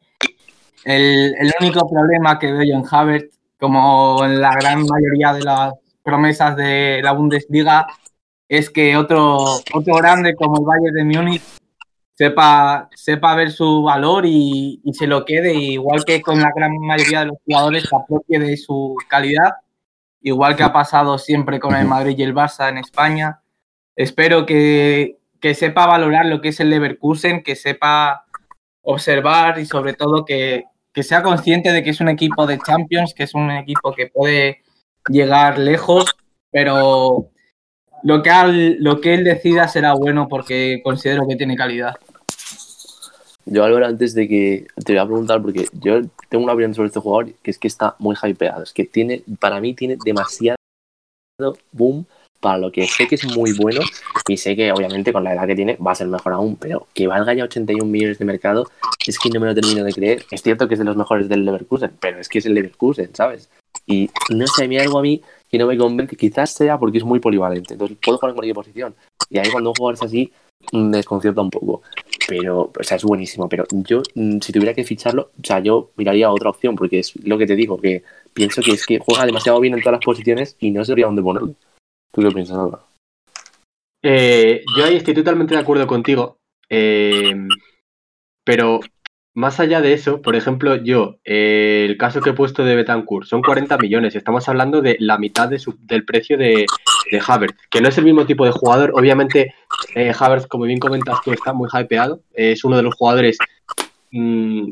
el, único problema que veo yo en Havertz, como en la gran mayoría de las promesas de la Bundesliga, es que otro, otro grande como el Bayern de Múnich sepa, sepa ver su valor y, y se lo quede, igual que con la gran mayoría de los jugadores se apropie de su calidad, igual que ha pasado siempre con el Madrid y el Barça en España. Espero que, que sepa valorar lo que es el Leverkusen, que sepa observar y sobre todo que, que sea consciente de que es un equipo de Champions, que es un equipo que puede llegar lejos, pero lo que, al- lo que él decida será bueno porque considero que tiene calidad. Yo, Álvaro, antes de que te voy a preguntar, porque yo tengo una opinión sobre este jugador, que es que está muy hypeado. Es que tiene, para mí, tiene demasiado boom para lo que sé que es muy bueno y sé que obviamente con la edad que tiene va a ser mejor aún, pero que valga ya 81 millones de mercado es que no me lo termino de creer. Es cierto que es de los mejores del Leverkusen, pero es que es el Leverkusen, ¿sabes? Y no sé, hay algo a mí que no me convence, quizás sea porque es muy polivalente, entonces puedo jugar en cualquier posición. Y ahí cuando un jugador es así, me desconcierta un poco. Pero, o sea, es buenísimo. Pero yo, mm, si tuviera que ficharlo, o sea, yo miraría otra opción, porque es lo que te digo, que pienso que es que juega demasiado bien en todas las posiciones y no sabría dónde ponerlo. ¿Tú qué piensas, Álvaro? Eh, yo ahí estoy totalmente de acuerdo contigo. eh, pero más allá de eso, por ejemplo, yo, eh, el caso que he puesto de Betancourt, son 40 millones. Estamos hablando de la mitad de su- del precio de, de Havertz, que no es el mismo tipo de jugador. Obviamente, eh, Havertz, como bien comentas tú, está muy hypeado. Es uno de los jugadores mm,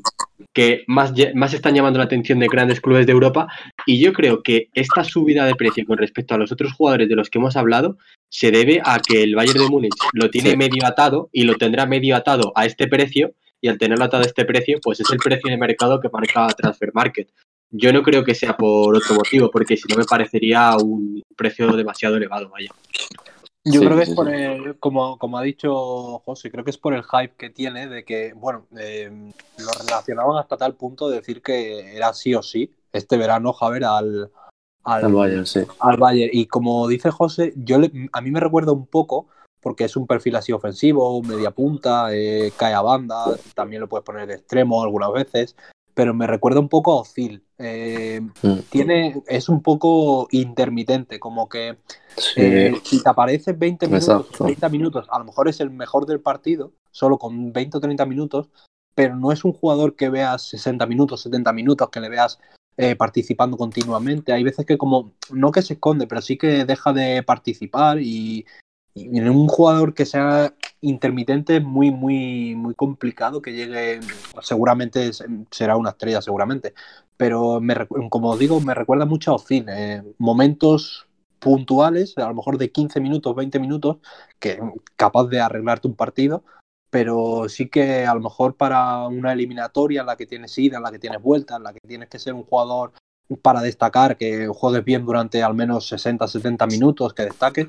que más, más están llamando la atención de grandes clubes de Europa. Y yo creo que esta subida de precio con respecto a los otros jugadores de los que hemos hablado se debe a que el Bayern de Múnich lo tiene medio atado y lo tendrá medio atado a este precio. Y al tenerlo atado a este precio, pues es el precio de mercado que marca Transfer Market. Yo no creo que sea por otro motivo, porque si no me parecería un precio demasiado elevado, vaya. Yo Sí, creo que sí, es por sí. el, como, como ha dicho José, creo que es por el hype que tiene de que, bueno, eh, lo relacionaban hasta tal punto de decir que era sí o sí este verano Javier al, al, Al Bayern, sí. al Bayern. Y como dice José, yo le- a mí me recuerda un poco, porque es un perfil así ofensivo, media punta, eh, cae a banda, también lo puedes poner de extremo algunas veces, pero me recuerda un poco a Ozil. Eh, Mm, tiene, es un poco intermitente, como que sí. eh, si te aparece 20 minutos, Exacto. 30 minutos, a lo mejor es el mejor del partido, solo con 20 o 30 minutos, pero no es un jugador que veas 60 minutos, 70 minutos, que le veas eh, participando continuamente. Hay veces que como, no que se esconde, pero sí que deja de participar y, en un jugador que sea intermitente es muy, muy, muy complicado que llegue, seguramente será una estrella, seguramente, pero me, como digo, me recuerda mucho a Ozil, eh, momentos puntuales, a lo mejor de 15 minutos, 20 minutos, que capaz de arreglarte un partido, pero sí que a lo mejor para una eliminatoria en la que tienes ida, en la que tienes vuelta, en la que tienes que ser un jugador para destacar, que juegues bien durante al menos 60, 70 minutos, que destaques,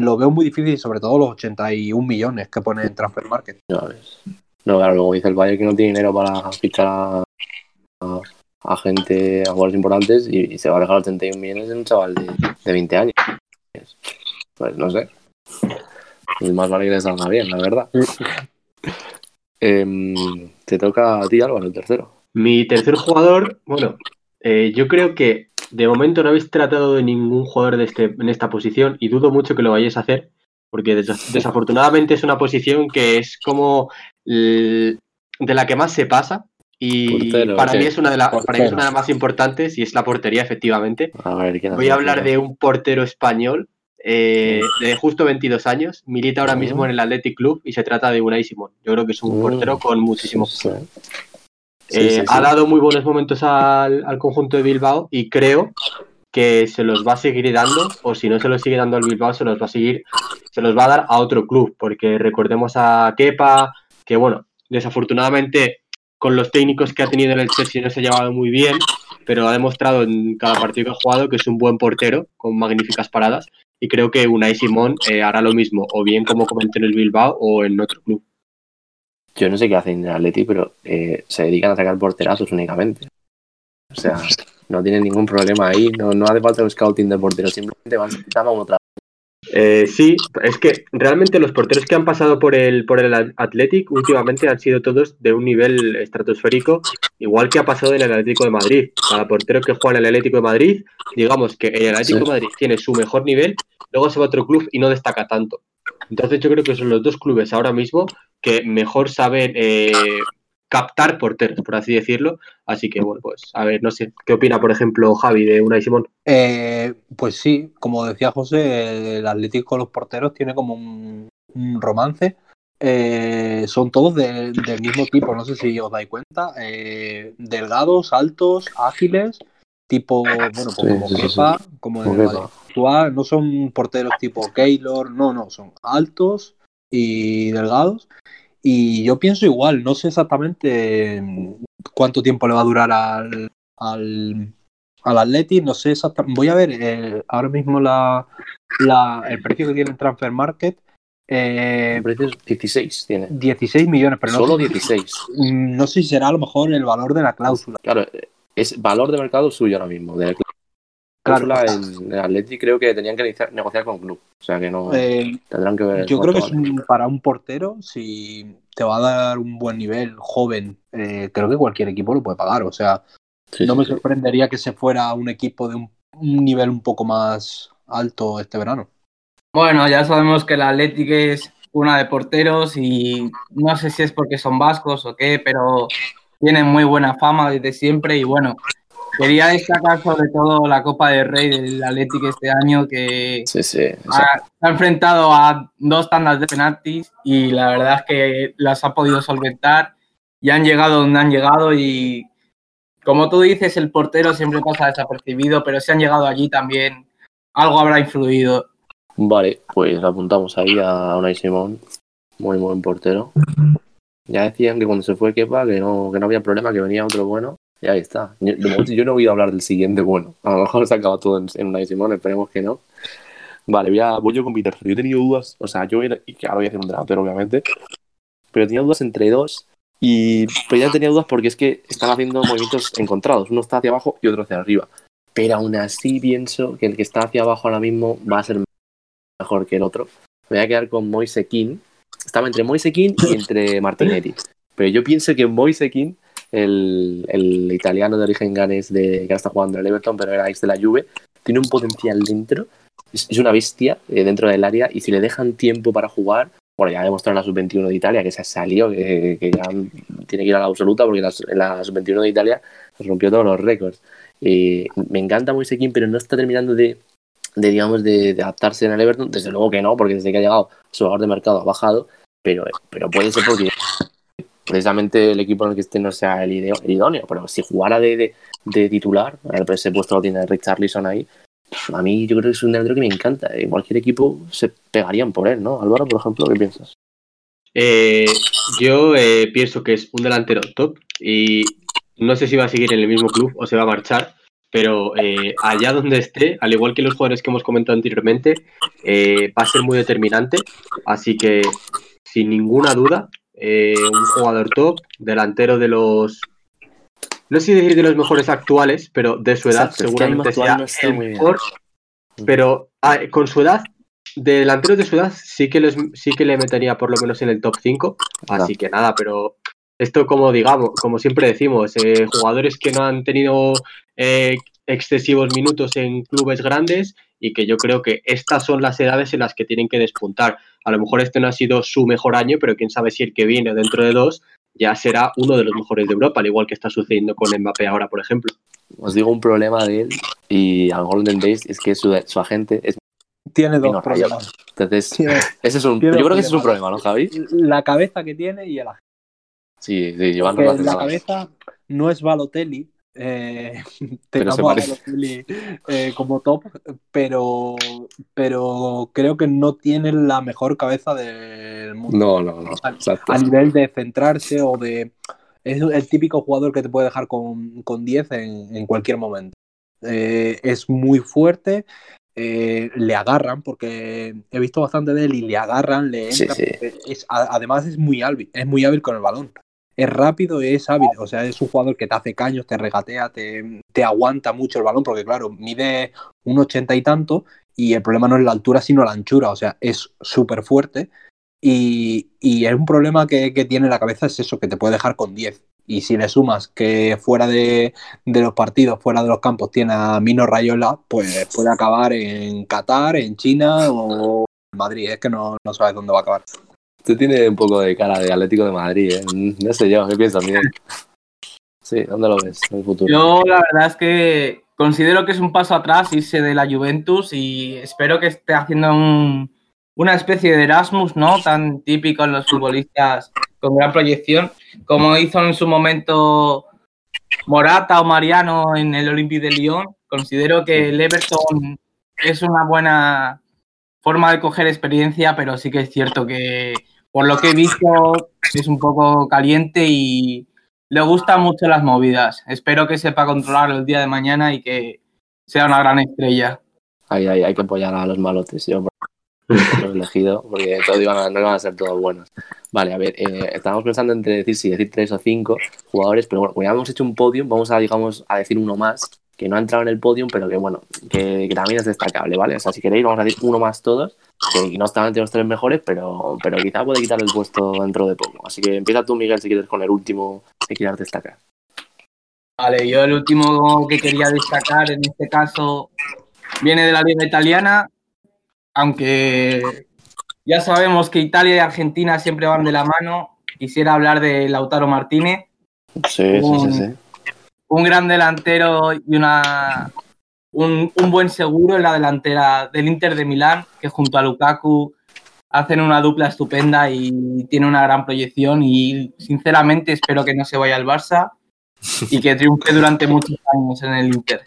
lo veo muy difícil, sobre todo los 81 millones que pone en Transfer Market. No, claro, luego dice el Bayern que no tiene dinero para fichar a, a, a gente, a jugadores importantes y, y se va a dejar 81 millones en un chaval de, de 20 años. Pues no sé. pues más vale que les salga bien, la verdad. Em, te toca a ti, Álvaro, el tercero. Mi tercer jugador, bueno, eh, yo creo que de momento no habéis tratado de ningún jugador de este, en esta posición y dudo mucho que lo vayáis a hacer, porque des- desafortunadamente es una posición que es como de la que más se pasa y Portero, para mí es una de la- para mí es una de las más importantes y es la portería, efectivamente. A ver, ¿quién Voy a hablar de un portero español eh, de justo 22 años, milita ahora mismo en el Athletic Club y se trata de Unai Simón. Yo creo que es un portero con muchísimo Sí, Eh, sí, sí. Ha dado muy buenos momentos al, al conjunto de Bilbao y creo que se los va a seguir dando, o si no se los sigue dando al Bilbao, se los va a seguir, se los va a dar a otro club, porque recordemos a Kepa, que bueno, desafortunadamente con los técnicos que ha tenido en el Chelsea no se ha llevado muy bien, pero ha demostrado en cada partido que ha jugado que es un buen portero, con magníficas paradas, y creo que Unai Simón eh, hará lo mismo, o bien como comenté en el Bilbao o en otro club. Yo no sé qué hacen en el Atleti, pero eh, se dedican a sacar porterazos únicamente. O sea, no tienen ningún problema ahí, no, no hace falta un scouting de porteros, simplemente van a uno otra. Eh, sí, es que realmente los porteros que han pasado por el, por el Athletic últimamente han sido todos de un nivel estratosférico, igual que ha pasado en el Atlético de Madrid. Cada portero que juega en el Atlético de Madrid, digamos que el Atlético Sí. de Madrid tiene su mejor nivel, luego se va a otro club y no destaca tanto. Entonces yo creo que son los dos clubes ahora mismo que mejor saben eh, captar porteros, por así decirlo. Así que bueno, pues a ver, no sé, ¿qué opina por ejemplo Javi de Unai Simón? Eh, pues sí, como decía José, el Atlético con los porteros tiene como un, un romance. Eh, son todos de- del mismo tipo, no sé si os dais cuenta. Eh, delgados, altos, ágiles, tipo, bueno, pues Sí, como sí, sí, Kepa, como Como. No son porteros tipo Keylor, no, no, son altos y delgados. Y yo pienso igual, no sé exactamente mm, cuánto tiempo le va a durar al, al, al Atleti, no sé exactamente. Voy a ver eh, ahora mismo la, la- el precio que tiene en Transfer Market. eh, El precio es 16 tiene. 16 millones, pero no Solo sé, 16. mm, no sé si será a lo mejor el valor de la cláusula. Claro, es valor de mercado suyo ahora mismo. De la Claro. en el Atleti creo que tenían que iniciar- negociar con club. O sea que no Eh, tendrán que ver. yo creo que es un- para un portero, si te va a dar un buen nivel joven, eh, creo que cualquier equipo lo puede pagar. O sea, Sí, no sí, me sí. sorprendería que se fuera a un equipo de un, un nivel un poco más alto este verano. Bueno, ya sabemos que el Atlético es una de porteros y no sé si es porque son vascos o qué, pero tienen muy buena fama desde siempre y bueno, quería destacar sobre todo la Copa del Rey del Atlético este año que Sí, sí. ha enfrentado a dos tandas de penaltis y la verdad es que las ha podido solventar y han llegado donde han llegado y como tú dices, el portero siempre pasa desapercibido, pero si han llegado allí también algo habrá influido. Vale, pues apuntamos ahí a Unai Simón. Muy buen portero. Ya decían que cuando se fue Kepa que no, que no había problema, que venía otro bueno. Y ahí está. Yo, de no voy a hablar del siguiente bueno. A lo mejor se acaba todo en, en Unai Simón, esperemos que no. Vale, voy, a, voy yo con tercero. Yo he tenido dudas, o sea, yo voy a- y ahora voy a hacer un delantero, obviamente. Pero tenía dudas entre dos. Y pero ya tenía dudas porque es que están haciendo movimientos encontrados. Uno está hacia abajo y otro hacia arriba. Pero aún así pienso que el que está hacia abajo ahora mismo va a ser mejor que el otro. Me voy a quedar con Moise Kean. Estaba entre Moise Kean y entre Martinelli. Pero yo pienso que Moise Kean, el, el italiano de origen ganés de, que ahora está jugando en el Everton, pero era ex de la Juve, tiene un potencial dentro. Es, es una bestia eh, dentro del área y si le dejan tiempo para jugar, bueno, ya demostró en la sub-21 de Italia que se salió, que, que ya tiene que ir a la absoluta porque en la sub-21 de Italia rompió todos los récords. Eh, me encanta Moise Kean, pero no está terminando de, de digamos, de, de adaptarse en el Everton. Desde luego que no, porque desde que ha llegado su valor de mercado ha bajado, pero, pero puede ser porque precisamente el equipo en el que esté no sea el, idóneo. Pero si jugara de, de, de titular, ese puesto lo tiene Rick Charlison ahí, pf, a mí yo creo que es un delantero que me encanta. En cualquier equipo se pegarían por él, ¿no? Álvaro, por ejemplo, ¿qué piensas? Eh, yo eh, pienso que es un delantero top y no sé si va a seguir en el mismo club o se va a marchar, pero eh, allá donde esté, al igual que los jugadores que hemos comentado anteriormente, eh, va a ser muy determinante. Así que, sin ninguna duda, eh, un jugador top, delantero de los... No sé si decir de los mejores actuales, pero de su edad Exacto, es que ahora seguramente actual sea no el bien. mejor, pero ah, con su edad de delanteros de ciudad sí que, les, sí que le metería por lo menos en el top 5. Así que nada, pero esto como digamos, como siempre decimos, eh, jugadores que no han tenido eh, excesivos minutos en clubes grandes y que yo creo que estas son las edades en las que tienen que despuntar. A lo mejor este no ha sido su mejor año, pero quién sabe si el que viene dentro de dos ya será uno de los mejores de Europa, al igual que está sucediendo con Mbappé ahora, por ejemplo. Os digo un problema de él y a lo mejor es que su, su agente es tiene dos problemas. Entonces, Tiene- ese es un, yo creo que ese es un problema, ¿no, Javi? La cabeza que tiene y el agente. Sí, sí, llevan la cabeza no es Balotelli. Eh, tengamos a. Balotelli eh, como top, pero, pero creo que no tiene la mejor cabeza del mundo. No, no, no. Exacto. A nivel de centrarse o de. Es el típico jugador que te puede dejar con, con 10 en, en cualquier momento. Eh, es muy fuerte. eh, le agarran, porque he visto bastante de él y le agarran, le Sí, entra. sí. Es, a- además es muy hábil, es muy hábil con el balón. Es rápido es hábil, o sea, es un jugador que te hace caños, te regatea, te, te aguanta mucho el balón, porque claro, mide un ochenta y tanto y el problema no es la altura, sino la anchura, o sea, es súper fuerte y, y es un problema que, que tiene la cabeza, es eso, que te puede dejar con 10. Y si le sumas que fuera de, de los partidos, fuera de los campos, tiene a Mino Rayola, pues puede acabar en Qatar, en China o en Madrid. Es que no, no sabes dónde va a acabar. Tú tienes un poco de cara de Atlético de Madrid, ¿eh? No sé yo, ¿qué piensas, Miguel? Sí, ¿dónde lo ves en el futuro? Yo la verdad es que considero que es un paso atrás irse de la Juventus y espero que esté haciendo un- una especie de Erasmus, ¿no? Tan típico en los futbolistas con gran proyección, como hizo en su momento Morata o Mariano en el Olympique de Lyon. Considero que el Everton es una buena forma de coger experiencia, pero sí que es cierto que por lo que he visto es un poco caliente y le gustan mucho las movidas. Espero que sepa controlarlo el día de mañana y que sea una gran estrella. Hay, hay, que apoyar a los malotes, yo por lo he elegido, porque todos iban a- no iban a ser todos buenos. Vale, a ver, eh, estábamos pensando entre decir si decir tres o cinco jugadores, pero bueno, como ya hemos hecho un podium, vamos a, digamos, a decir uno más, que no ha entrado en el podium, pero que bueno, que, que también es destacable, ¿vale? O sea, si queréis, vamos a decir uno más todos, que no están entre los tres mejores, pero, pero quizá puede quitar el puesto dentro de poco. Así que empieza tú, Miguel, si quieres, con el último que quieras destacar. Vale, yo el último que quería destacar en este caso viene de la liga italiana, aunque ya sabemos que Italia y Argentina siempre van de la mano. Quisiera hablar de Lautaro Martínez, Sí, sí, sí, sí. Un gran delantero y una, un, un buen seguro en la delantera del Inter de Milán, que junto a Lukaku hacen una dupla estupenda y tiene una gran proyección y sinceramente espero que no se vaya al Barça y que triunfe durante muchos años en el Inter.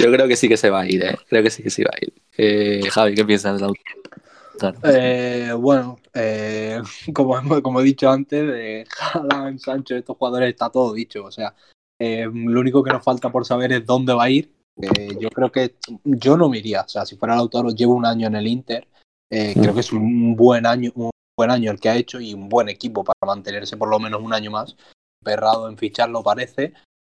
Yo creo que sí que se va a ir, ¿eh? Creo que sí que se va a ir. Eh, Javi, ¿qué piensas Eh, bueno, eh, como, hemos- como he dicho antes, de Haaland, Sancho, estos jugadores está todo dicho. O sea, eh, lo único que nos falta por saber es dónde va a ir. Eh, yo creo que yo no me iría. O sea, si fuera Lautaro, llevo un año en el Inter. eh, Creo que es un buen año, un buen año el que ha hecho y un buen equipo para mantenerse por lo menos un año más. Perrado en ficharlo parece,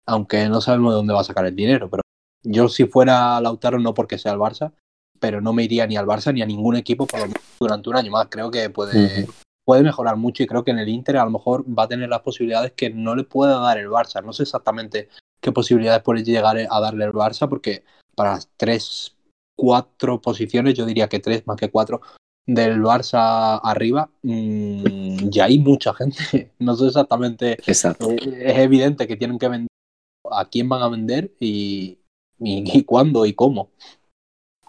aunque no sabemos de dónde va a sacar el dinero. Pero yo si fuera Lautaro, no porque sea el Barça, pero no me iría ni al Barça ni a ningún equipo por lo menos durante un año más. Creo que puede, puede mejorar mucho y creo que en el Inter a lo mejor va a tener las posibilidades que no le puede dar el Barça. No sé exactamente qué posibilidades puede llegar a darle el Barça porque para tres, cuatro posiciones, yo diría que tres más que cuatro del Barça arriba, mm, ya hay mucha gente. No sé exactamente Exacto. eh, es evidente que tienen que vender a quién van a vender y, y, y cuándo y cómo.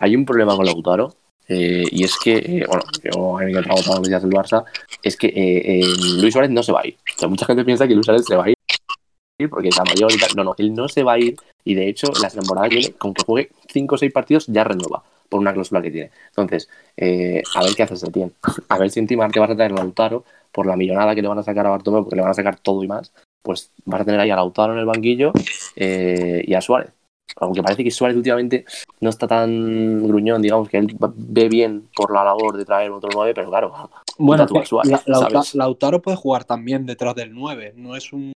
Hay un problema con Lautaro, eh, y es que, eh, bueno, yo que trabajo todos los días del Barça, es que eh, eh, Luis Suárez no se va a ir. O sea, mucha gente piensa que Luis Suárez se va a ir porque está mayor y tal. No, no, él no se va a ir y de hecho la temporada que viene, con que juegue 5 o 6 partidos, ya renueva por una cláusula que tiene. Entonces, a ver qué hace Setién. A ver si encima te vas a traer Lautaro por la millonada que le van a sacar a Bartomeu, porque le van a sacar todo y más, pues vas a tener ahí a Lautaro en el banquillo y a Suárez. Aunque parece que Suárez últimamente no está tan gruñón, digamos, que él ve bien por la labor de traer otro 9, pero claro, Bueno, tú Suárez, la-. Lautaro puede jugar también detrás del 9. No es un.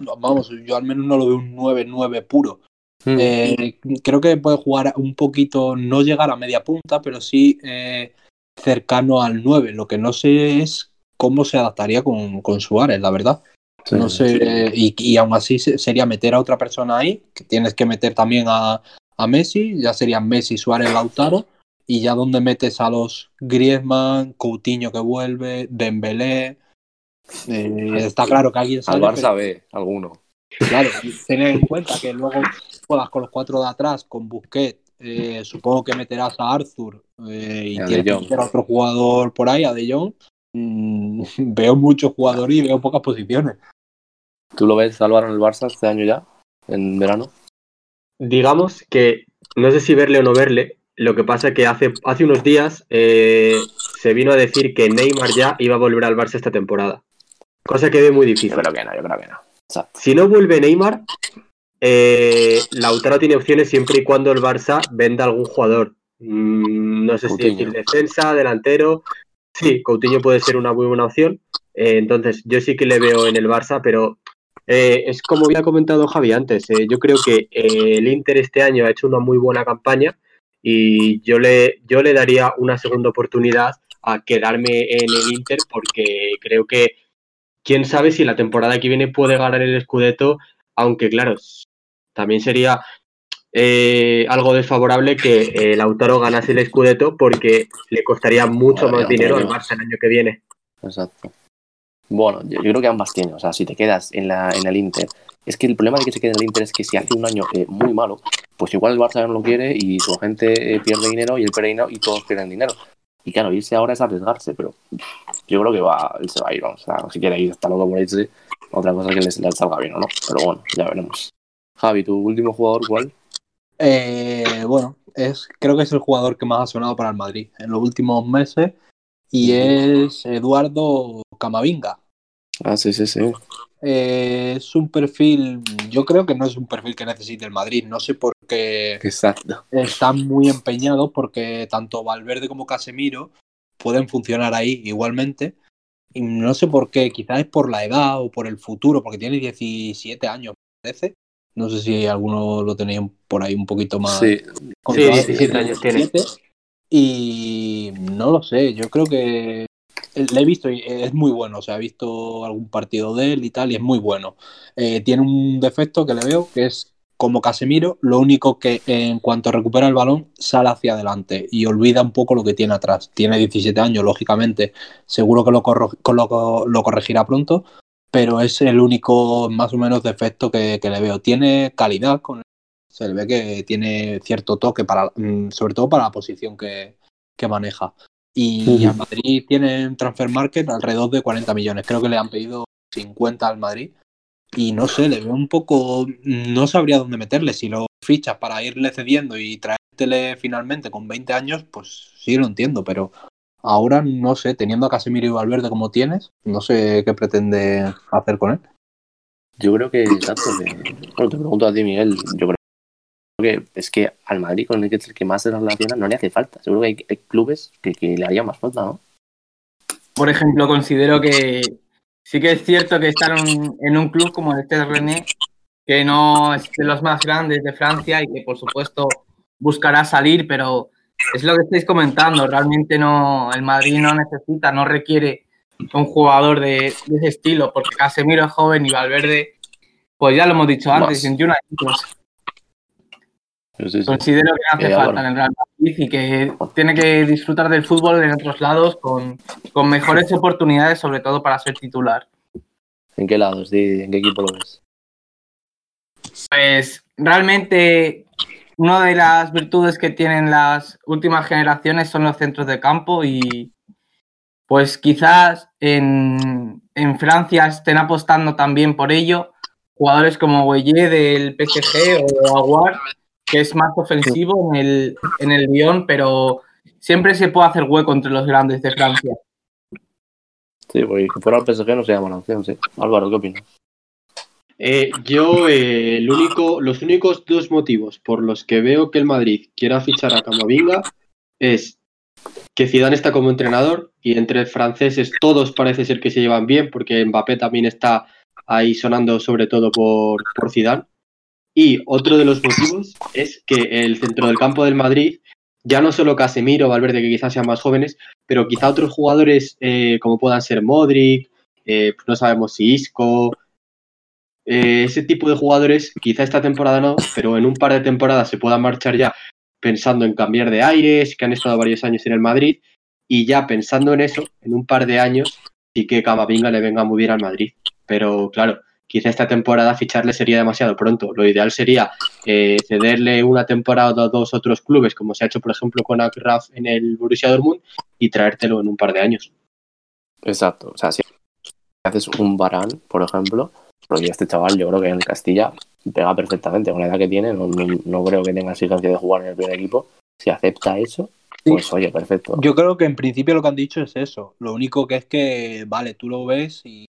Vamos, yo al menos no lo veo un 9-9 puro. Hmm. Eh, creo que puede jugar un poquito, no llegar a media punta, pero sí eh, cercano al 9. Lo que no sé es cómo se adaptaría con, con Suárez, la verdad. Sí, No sí. sé, y, y aún así se- sería meter a otra persona ahí, que tienes que meter también a, a Messi, ya serían Messi, Suárez, Lautaro, y ya donde metes a los Griezmann, Coutinho que vuelve, Dembélé. eh, está claro que alguien Al sale, Barça pero- B, alguno. Claro, tener en cuenta que luego juegas con los cuatro de atrás, con Busquets, eh, supongo que meterás a Arthur eh, y Y a tienes que meter a otro jugador por ahí, a De Jong. Mm, veo muchos jugadores y veo pocas posiciones. ¿Tú lo ves, Álvaro, en el Barça este año ya? ¿En verano? digamos que no sé si verle o no verle. Lo que pasa que hace, hace unos días eh, se vino a decir que Neymar ya iba a volver al Barça esta temporada. Cosa que ve muy Yo difícil. creo que no, yo creo que no. Exacto. Si no vuelve Neymar, eh, Lautaro tiene opciones siempre y cuando el Barça venda algún jugador. Mm, no sé Coutinho. si decir defensa, delantero. Sí, Coutinho puede ser una muy buena opción. Eh, entonces, yo sí que le veo en el Barça, pero eh, es como había comentado Javi antes. eh, yo creo que eh, el Inter este año ha hecho una muy buena campaña y yo le, yo le daría una segunda oportunidad a quedarme en el Inter porque creo que quién sabe si la temporada que viene puede ganar el Scudetto, aunque claro, también sería eh, algo desfavorable que Lautaro ganase el Scudetto porque le costaría mucho más dinero al. Barça el año que viene. Exacto. Bueno, yo, yo creo que ambas tienen. O sea, si te quedas en, la, en el Inter. Es que el problema de que se quede en el Inter es que si hace un año eh, muy malo, pues igual el Barça no lo quiere y su gente eh, pierde dinero y él pierde dinero y todos pierden dinero. Y claro, irse ahora es arriesgarse, pero yo creo que va, él se va a ir. vamos. O sea, si quiere ir, está loco por irse. Otra cosa es que les, les salga bien o no. Pero bueno, ya veremos. Javi, ¿tu último jugador cuál? Eh, bueno, es, creo que es el jugador que más ha sonado para el Madrid en los últimos meses y es Eduardo Camavinga. Ah, sí, sí, sí. Eh, es un perfil, yo creo que no es un perfil que necesite el Madrid, no sé por qué Exacto. están muy empeñados porque tanto Valverde como Casemiro pueden funcionar ahí igualmente. Y no sé por qué, quizás es por la edad o por el futuro, porque tiene 17 años, me parece. No sé si alguno lo tenéis por ahí un poquito más. Sí. Sí, 17 años tiene. 17. Y no lo sé, yo creo que le he visto y es muy bueno. O sea, he visto algún partido de él y tal, y es muy bueno. Eh, tiene un defecto que le veo, que es como Casemiro, lo único que en cuanto recupera el balón sale hacia adelante y olvida un poco lo que tiene atrás. Tiene 17 años, lógicamente, seguro que lo, lo, corregirá pronto, pero es el único más o menos defecto que, le veo. Tiene calidad, con se le ve que tiene cierto toque, para, mm, sobre todo para la posición que maneja. Y Ujú. al Madrid tiene en Transfer Market alrededor de 40 millones. Creo que le han pedido 50 al Madrid. Y no sé, le veo un poco. No sabría dónde meterle. Si lo fichas para irle cediendo y traértele finalmente con 20 años, pues sí lo entiendo. Pero ahora no sé, teniendo a Casemiro y Valverde como tienes, no sé qué pretende hacer con él. Yo creo que, exacto, que- bueno, te pregunto a ti, Miguel, yo creo que es que al Madrid con el que es el que más se relaciona no le hace falta. Seguro que hay, hay clubes que, que le harían más falta, ¿no? Por ejemplo, considero que sí que es cierto que estar en, en un club como el Stade René, que no es de los más grandes de Francia y que por supuesto buscará salir, pero es lo que estáis comentando, realmente no, el Madrid no necesita, no requiere un jugador de, de ese estilo, porque Casemiro es joven y Valverde, pues ya lo hemos dicho antes, Más. 21 años. Sí, sí, sí. Considero que no hace Eh, falta en el Real Madrid y que tiene que disfrutar del fútbol en otros lados con, con mejores oportunidades, sobre todo para ser titular. ¿En qué lados? ¿En qué equipo lo ves? Pues realmente una de las virtudes que tienen las últimas generaciones son los centros de campo y pues quizás en, en Francia estén apostando también por ello. Jugadores como Gueye del PSG o Aguar, que es más ofensivo en el, en el Lyon, pero siempre se puede hacer hueco entre los grandes de Francia. Sí, porque que fuera al PSG no sería mala opción, sí. Álvaro, ¿qué opinas? Eh, yo, eh, el único, los únicos dos motivos por los que veo que el Madrid quiera fichar a Camavinga es que Zidane está como entrenador y entre franceses todos parece ser que se llevan bien porque Mbappé también está ahí sonando sobre todo por, por Zidane Y otro de los motivos es que el centro del campo del Madrid, ya no solo Casemiro, Valverde, que quizás sean más jóvenes, pero quizá otros jugadores eh, como puedan ser Modric, eh, no sabemos si Isco, eh, ese tipo de jugadores, quizá esta temporada no, pero en un par de temporadas se puedan marchar ya pensando en cambiar de aires, que han estado varios años en el Madrid, y ya pensando en eso, en un par de años, sí que Camavinga le venga muy bien al Madrid. Pero claro, quizá esta temporada ficharle sería demasiado pronto. Lo ideal sería eh, cederle una temporada a dos otros clubes, como se ha hecho, por ejemplo, con Akraf en el Borussia Dortmund, y traértelo en un par de años. Exacto. O sea, si haces un Barán, por ejemplo, porque este chaval yo creo que en Castilla pega perfectamente con la edad que tiene, no, no, no creo que tenga exigencia de jugar en el primer equipo. Si acepta eso, pues oye, perfecto. Yo creo que en principio lo que han dicho es eso. Lo único que es que, vale, tú lo ves y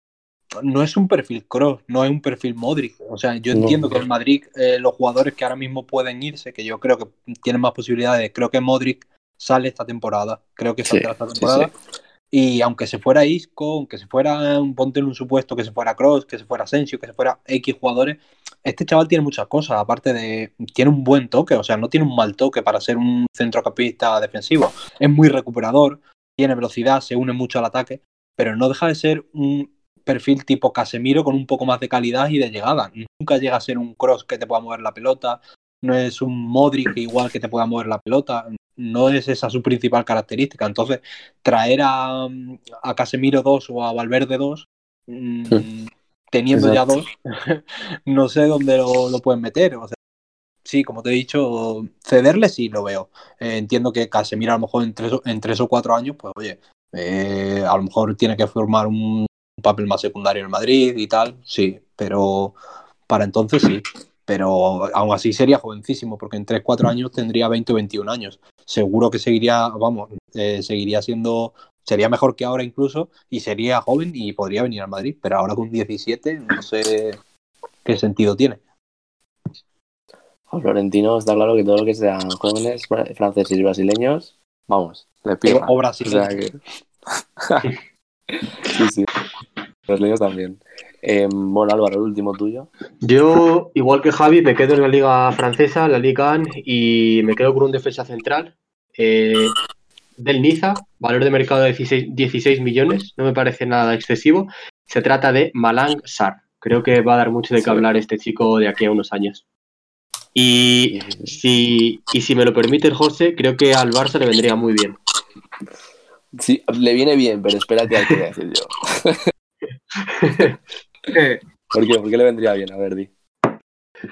no es un perfil Cross, no es un perfil Modric. O sea, yo No. entiendo que en Madrid eh, los jugadores que ahora mismo pueden irse, que yo creo que tienen más posibilidades, creo que Modric sale esta temporada. Creo que Sí, saldrá esta sí, temporada. Y aunque se fuera Isco, aunque se fuera, ponte en un supuesto que se fuera Cross, que se fuera Asensio, que se fuera X jugadores, este chaval tiene muchas cosas, aparte de, tiene un buen toque, o sea, no tiene un mal toque para ser un centrocampista defensivo. Es muy recuperador, tiene velocidad, se une mucho al ataque, pero no deja de ser un perfil tipo Casemiro con un poco más de calidad y de llegada. Nunca llega a ser un Cross que te pueda mover la pelota, no es un Modric igual que te pueda mover la pelota, no es esa su principal característica. Entonces, traer a, a Casemiro 2 o a Valverde 2, mm, teniendo ya dos, no sé dónde lo, lo pueden meter. O sea, sí, como te he dicho, cederle sí lo veo. Eh, entiendo que Casemiro a lo mejor en tres, o- en tres o cuatro años, pues oye, eh, a lo mejor tiene que formar un papel más secundario en el Madrid y tal, sí, pero para entonces sí. Pero aún así sería jovencísimo, porque en 3-4 años tendría 20 o 21 años. Seguro que seguiría, vamos, eh, seguiría siendo, sería mejor que ahora incluso, y sería joven y podría venir al Madrid. Pero ahora con 17, no sé qué sentido tiene. Florentino está claro que todo lo que sean jóvenes fra- franceses y brasileños, vamos, le pega. O O brasileños. sea que... sí, sí. Brasileños también. Eh, bueno, Álvaro, el último tuyo. Yo, igual que Javi, me quedo en la liga francesa, la Liga 1, y me quedo con un defensa central eh, del Niza, valor de mercado de 16, 16 millones, no me parece nada excesivo. Se trata de Malang Sar. Creo que va a dar mucho de qué Sí. hablar este chico de aquí a unos años. Y si, y si me lo permite el José, creo que al Barça le vendría muy bien. Sí, le viene bien, pero espérate a qué voy a decir yo. ¿Por qué? ¿Por qué le vendría bien? A ver, di.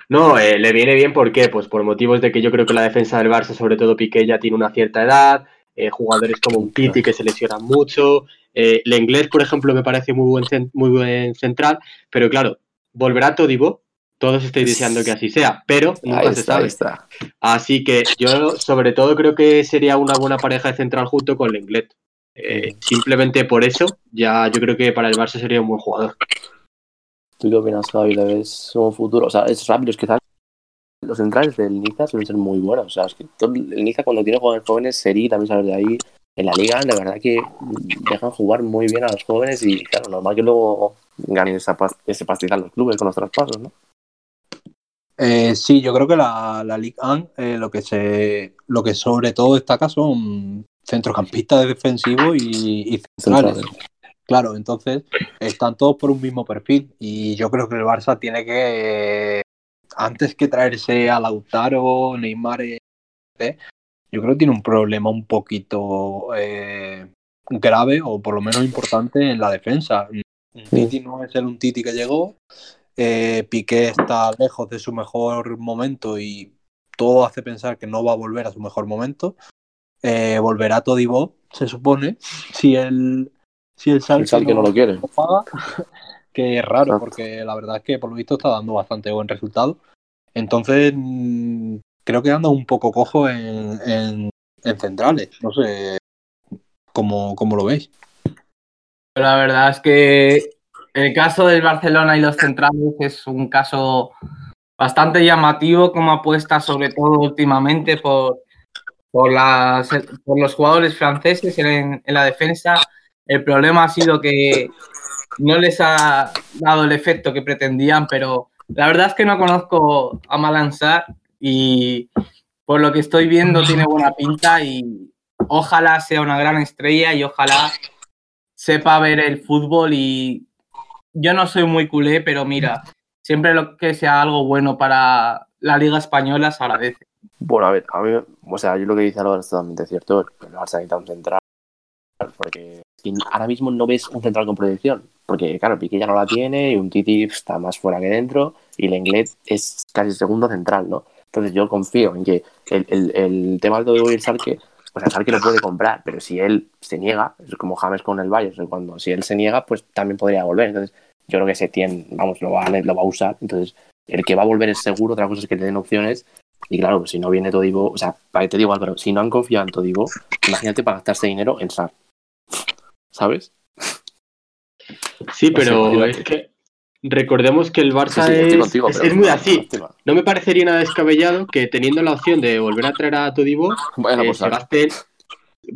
No, eh, le viene bien ¿por qué? Pues por motivos de que yo creo que la defensa del Barça, sobre todo Piqué, ya tiene una cierta edad, eh, jugadores como un Titi que se lesionan mucho, eh, Lenglet, por ejemplo, me parece muy buen, muy buen central, pero claro, volverá Todibo, todos estáis deseando que así sea, pero nunca Ahí se está, sabe. ahí está. Así que yo sobre todo creo que sería una buena pareja de central junto con Lenglet. Eh, simplemente por eso, ya yo creo que para el Barça sería un buen jugador. ¿Tú qué opinas, Javi? ¿Le ves un futuro? O sea, es rápido, es que quizás los centrales del Niza suelen ser muy buenos. O sea, es que todo el Niza cuando tiene jugadores jóvenes, Seri también sabes de ahí. En la liga, de verdad que dejan jugar muy bien a los jóvenes y, claro, normal que luego ganen esa ese pastizal los clubes con los traspasos, ¿no? Eh, sí, yo creo que la, la Ligue 1 eh, lo que se lo que sobre todo destaca son centrocampistas defensivos y, y centrales. Centrales. Claro, entonces están todos por un mismo perfil y yo creo que el Barça tiene que, antes que traerse a Lautaro, Neymar, eh, yo creo que tiene un problema un poquito eh, grave o por lo menos importante en la defensa. Un Titi no es el un Titi que llegó, eh, Piqué está lejos de su mejor momento y todo hace pensar que no va a volver a su mejor momento. Eh, volverá Todibo, se supone, si el, si el Schalke no lo quiere. paga, que es raro Exacto. porque la verdad es que por lo visto está dando bastante buen resultado. Entonces, mm, creo que anda un poco cojo en, en- en centrales. No sé cómo, cómo lo veis. Pero la verdad es que el caso del Barcelona y los centrales es un caso bastante llamativo como apuesta, sobre todo últimamente por, por, las, por los jugadores franceses en, la defensa. El problema ha sido que no les ha dado el efecto que pretendían, pero La verdad es que no conozco a Malansar y por lo que estoy viendo tiene buena pinta y ojalá sea una gran estrella y ojalá sepa ver el fútbol y yo no soy muy culé, pero mira, siempre lo que sea algo bueno para la Liga Española se agradece. Bueno, a ver, a mí, o sea, yo lo que dice Álvaro es totalmente cierto. El Barça necesita un central, porque ahora mismo no ves un central con proyección. Porque, claro, Piqué ya no la tiene y un Titi está más fuera que dentro y el inglés es casi segundo central, ¿no? Entonces yo confío en que el, el, el tema del todo de Sarque, pues el Sarque lo puede comprar, pero si él se niega, es como James con el Bayern, cuando si él se niega, pues también podría volver. Entonces yo creo que Setién, vamos, lo va, lo va a usar. Entonces el que va a volver es seguro, otra cosa es que le den opciones y claro, pues si no viene Todibo, o sea, para que te digo Álvaro, si no han confiado en Todibo, imagínate para gastarse dinero en SAR. ¿Sabes? Sí, pero es que recordemos que el Barça Sí, sí, estoy es, contigo, es- muy así. No me parecería nada descabellado que teniendo la opción de volver a traer a Todibo, Vayan a eh, por se gasten,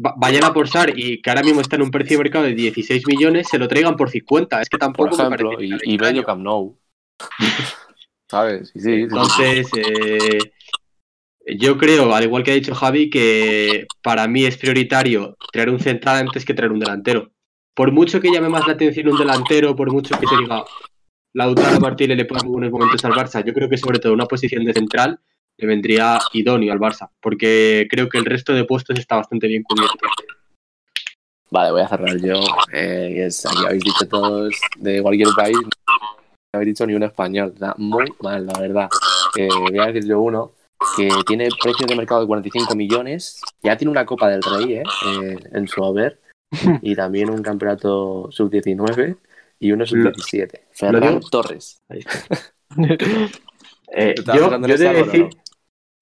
va- vayan a por SAR y que ahora mismo está en un precio de mercado de 16 millones, se lo traigan por 50. Es que por tampoco me ejemplo, parece y, y medio Camp Nou. ¿Sabes? Y sí, sí, sí. Entonces, eh, yo creo, al igual que ha dicho Javi, que para mí es prioritario traer un central antes que traer un delantero. Por mucho que llame más la atención un delantero, por mucho que se diga Lautaro Martínez le pueda en algunos momentos al Barça, yo creo que sobre todo una posición de central le vendría idóneo al Barça, porque creo que el resto de puestos está bastante bien cubierto. Vale, voy a cerrar yo. Eh, aquí habéis dicho todos de cualquier país, no habéis dicho ni un español. Está muy mal, la verdad. Eh, voy a decir yo uno que tiene precio de mercado de 45 millones. Ya tiene una Copa del Rey eh, eh, en su haber. Y también un campeonato sub-19 y uno sub-17. Ferran digo? Torres. Eh, ¿Estabas yo, yo ese, he de Álvaro, decir, no?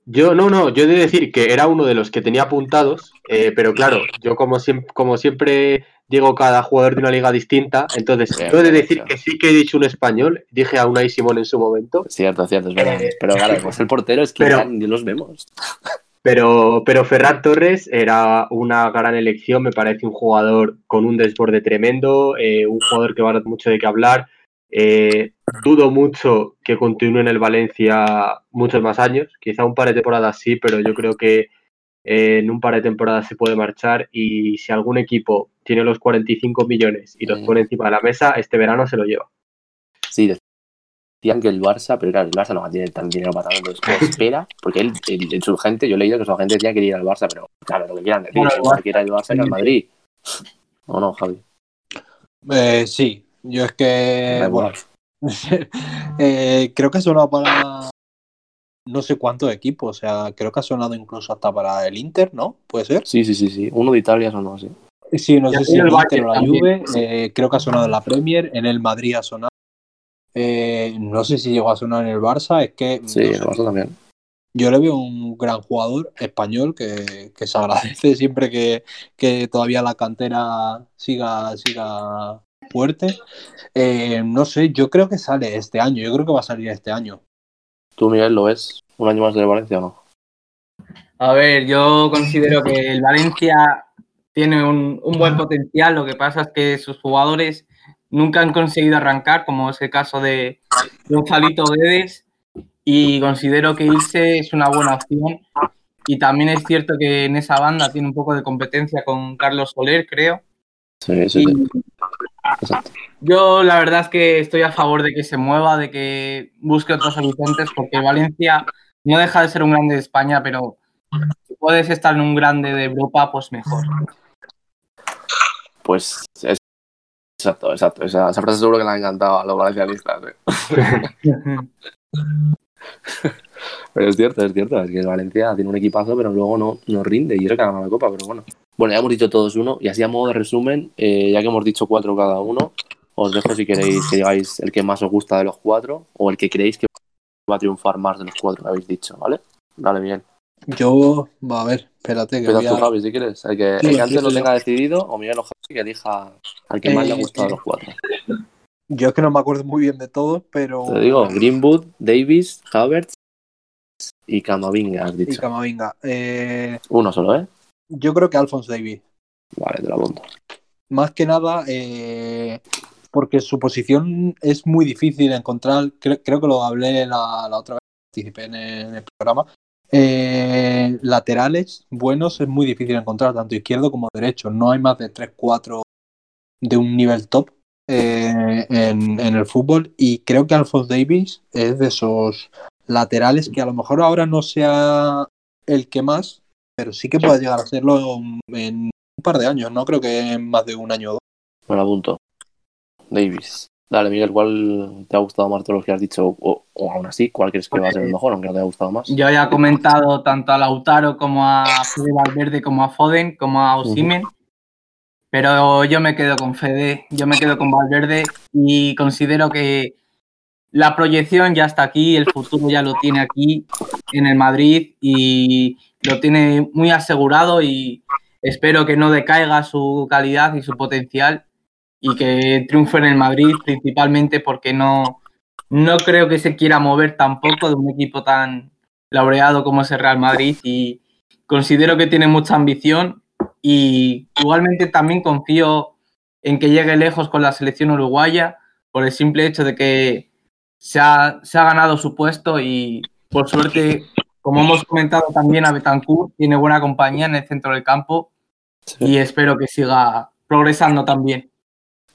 yo no, no, yo he de decir que era uno de los que tenía apuntados, eh, pero claro, yo como siempre, como siempre digo cada jugador de una liga distinta, entonces de bien decir que sí que he dicho un español, dije a Unai Simón en su momento, Cierto, cierto, es verdad. Eh, Pero claro, pues el portero es que pero- ya ni los vemos. pero, pero Ferran Torres era una gran elección, me parece un jugador con un desborde tremendo, eh, un jugador que va a dar mucho de qué hablar. Eh, dudo mucho que continúe en el Valencia muchos más años, quizá un par de temporadas sí, pero yo creo que en un par de temporadas se puede marchar. Y si algún equipo tiene los 45 millones y los Mm. pone encima de la mesa, este verano se lo lleva. Sí, decían que el Barça, pero claro, el Barça no va a tener tan dinero para tanto. Entonces, espera, porque él, el- en su gente, yo he leído que su gente decía que quería ir al Barça, pero claro, lo que quieran decir, Bueno, Barça- quiere ir al Barça, al Madrid. ¿O no, Javi? Eh, sí, yo es que. Bueno, eh, creo que ha sonado para no sé cuántos equipos, o sea, creo que ha sonado incluso hasta para el Inter, ¿no? ¿Puede ser? Sí, sí, sí, sí. Uno de Italia son no, sí. Sí, no sé si el el Inter o la. Juve, eh, creo que ha sonado en la Premier, en el Madrid ha sonado. Eh, no sé si llegó a sonar en el Barça, es que Sí, no el Barça también. yo le veo un gran jugador español que, que se agradece siempre que, que todavía la cantera siga, siga fuerte. Eh, no sé, yo creo que sale este año, yo creo que va a salir este año. ¿Tú, Miguel, lo ves un año más de Valencia o no? A ver, yo considero que el Valencia tiene un, un buen potencial, lo que pasa es que sus jugadores nunca han conseguido arrancar, como es el caso de Gonzalito Guedes, y considero que irse es una buena opción. Y también es cierto que en esa banda tiene un poco de competencia con Carlos Soler, creo. Sí, sí, Y sí. Exacto. yo la verdad es que estoy a favor de que se mueva, de que busque otros horizontes, porque Valencia no deja de ser un grande de España, pero si puedes estar en un grande de Europa, pues mejor. Pues es... Exacto, exacto. Esa, frase seguro que le ha encantado a los valencianistas. ¿eh? Pero es cierto, es cierto. Es que Valencia tiene un equipazo, pero luego no, no rinde y eso que ha ganado la Copa, pero bueno. Bueno, ya hemos dicho todos uno, y así a modo de resumen, eh, ya que hemos dicho cuatro cada uno, os dejo si queréis que digáis el que más os gusta de los cuatro o el que creéis que va a triunfar más de los cuatro que habéis dicho, ¿vale? Dale, Miguel. Yo, va a ver, espérate que Empiezas voy tú, a- Javi, si quieres. El que, Sí, el que antes sí, lo sí. tenga decidido, o Miguel o Javi, que elija al que más le ha Eh, gustado de los cuatro. Yo es que no me acuerdo muy bien de todos, pero. Te digo, Greenwood, Davis, Havertz y Camavinga, has Y dicho. Camavinga. Eh, Uno solo, ¿eh? yo creo que Alphonse Davis. Vale, te lo apunto. Más que nada, eh, porque su posición es muy difícil de encontrar. Creo, creo que lo hablé la, la otra vez, participé en el, en el programa. Eh, laterales buenos es muy difícil encontrar, tanto izquierdo como derecho. No hay más de 3-4 de un nivel top eh, en, en el fútbol. Y creo que Alphonse Davis es de esos laterales que a lo mejor ahora no sea el que más, pero sí que puede llegar a serlo en un par de años. No creo que en más de un año o dos. Apunto. Davis. Dale, Miguel, ¿cuál te ha gustado más de los que has dicho? O, o aún así, ¿cuál crees que va a ser el mejor, aunque no te haya gustado más? Yo ya he comentado tanto a Lautaro como a Fede Valverde, como a Foden, como a Osimen. Pero yo me quedo con Fede, yo me quedo con Valverde y considero que la proyección ya está aquí, el futuro ya lo tiene aquí en el Madrid y lo tiene muy asegurado y espero que no decaiga su calidad y su potencial y que triunfe en el Madrid principalmente porque no, no creo que se quiera mover tampoco de un equipo tan laureado como es el Real Madrid y considero que tiene mucha ambición y igualmente también confío en que llegue lejos con la selección uruguaya por el simple hecho de que se ha, se ha ganado su puesto y por suerte, como hemos comentado también a Betancourt, tiene buena compañía en el centro del campo y espero que siga progresando también.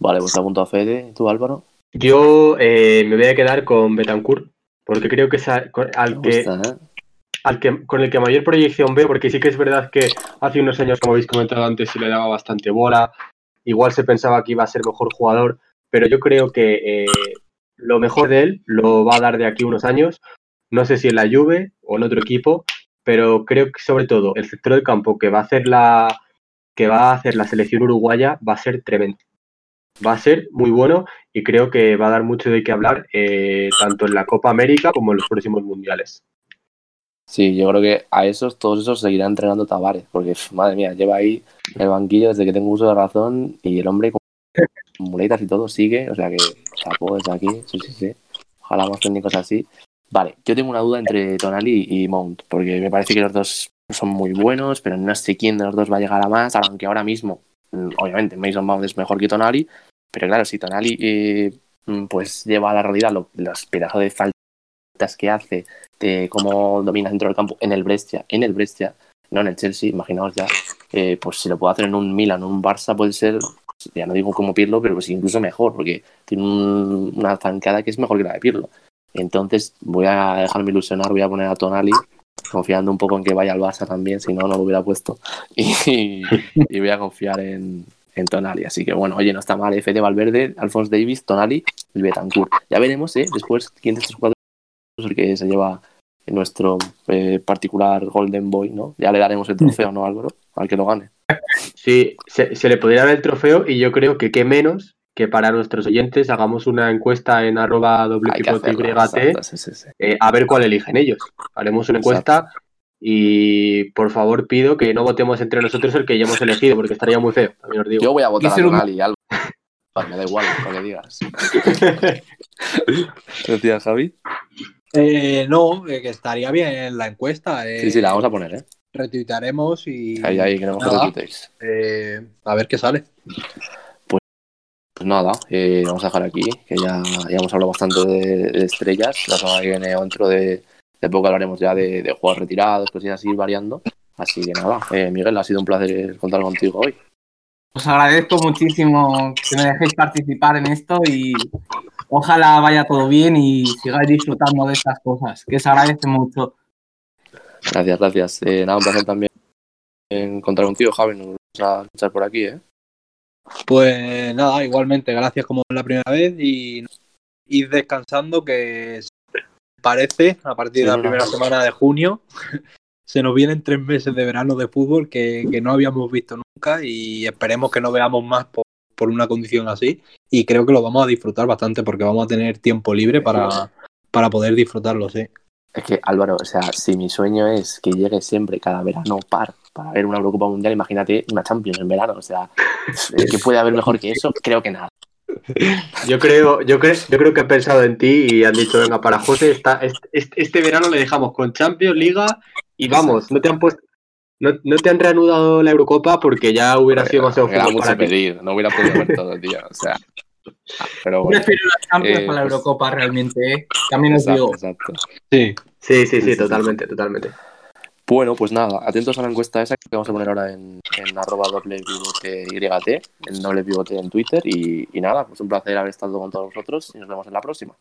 Vale, pues te apunto a Fede. ¿Tú, Álvaro? Yo eh, me voy a quedar con Betancourt, porque creo que es a- con- al que, gusta, ¿eh? al que con el que mayor proyección veo, porque sí que es verdad que hace unos años, como habéis comentado antes, se le daba bastante bola, igual se pensaba que iba a ser mejor jugador, pero yo creo que eh, lo mejor de él lo va a dar de aquí unos años, no sé si en la Juve o en otro equipo, pero creo que sobre todo el sector del campo que va a hacer la que va a hacer la selección uruguaya va a ser tremendo. Va a ser muy bueno y creo que va a dar mucho de qué hablar eh, tanto en la Copa América como en los próximos mundiales. Sí, yo creo que a esos, todos esos seguirán entrenando Tavares, porque madre mía, lleva ahí el banquillo desde que tengo uso de razón y el hombre con muletas y todo sigue, o sea que chapó desde aquí, sí, sí, sí. Ojalá más técnicos así. Vale, yo tengo una duda entre Tonali y Mount, porque me parece que los dos son muy buenos, pero no sé quién de los dos va a llegar a más, aunque ahora mismo, obviamente, Mason Mount es mejor que Tonali, pero claro, si Tonali eh, mm, pues lleva a la realidad lo- los pedazos de faltas que hace, de cómo domina dentro del campo en el Brescia, en el Brescia, no en el Chelsea, imaginaos ya, eh, pues si lo puede hacer en un Milan un Barça puede ser, ya no digo como Pirlo, pero pues incluso mejor, porque tiene un- una zancada que es mejor que la de Pirlo. Entonces voy a dejarme ilusionar, voy a poner a Tonali, confiando un poco en que vaya al Barça también, si no, no lo hubiera puesto. Y, voy a confiar en, Tonali. Así que bueno, oye, no está mal, Fede Valverde, Alphonse Davis, Tonali y Betancourt. Ya veremos, ¿eh? Después quién de estos cuatro es el que se lleva nuestro eh, particular Golden Boy, ¿no? Ya le daremos el trofeo, ¿no, Álvaro? Al que lo gane. Sí, se, se le podría dar el trofeo y yo creo que qué menos que para nuestros oyentes hagamos una encuesta en arroba que sí, sí, sí. eh, a ver cuál eligen ellos. Haremos una encuesta y por favor pido que no votemos entre nosotros el que ya hemos elegido porque estaría muy feo, también os digo. Yo voy a votar a ser un- Álvaro. Vale, me da igual lo que digas. ¿Decía Javi? Eh, no, eh, que estaría bien la encuesta. eh, Sí, sí, la vamos a poner, ¿eh? Retuitaremos y Ahí, ahí, queremos que Nada. retuiteéis. eh, a ver qué sale. Pues nada, eh, vamos a dejar aquí, que ya, ya hemos hablado bastante de, de estrellas. La semana que viene dentro de, de poco hablaremos ya de, de juegos retirados, cosillas así variando. Así que nada, eh, Miguel, ha sido un placer contar contigo hoy. Os agradezco muchísimo que me dejéis participar en esto y ojalá vaya todo bien y sigáis disfrutando de estas cosas, que se agradece mucho. Gracias, gracias. Eh, nada, un placer también en contar contigo, Javi. Nos vamos a escuchar por aquí, ¿eh? Pues nada, igualmente, gracias como la primera vez y ir descansando que parece a partir de la primera semana de junio se nos vienen tres meses de verano de fútbol que, que no habíamos visto nunca y esperemos que no veamos más por, por una condición así y creo que lo vamos a disfrutar bastante porque vamos a tener tiempo libre para, para poder disfrutarlo, sí. Es que, Álvaro, o sea, si mi sueño es que llegue siempre cada verano par para ver una Eurocopa Mundial, imagínate una Champions en verano. O sea, ¿qué puede haber mejor que eso? Creo que nada. Yo creo, yo creo, yo creo que han pensado en ti y han dicho, venga, para José, esta- este, este- verano le dejamos con Champions, Liga y vamos, no te han puesto, no, no te han reanudado la Eurocopa porque ya hubiera sido demasiado Era fútbol mucho para pedir, no hubiera podido ver todo, tío. O sea, Pero Yo bueno. prefiero la Champions eh, a la pues- Eurocopa realmente, ¿eh? También os Exacto, digo. exacto. Sí, Sí, sí, Sí, sí, sí, sí. totalmente, totalmente. Bueno, pues nada, atentos a la encuesta esa que vamos a poner ahora en, en arroba doble pivote en doble pivote en Twitter y nada, pues un placer haber estado con todos vosotros y nos vemos en la próxima.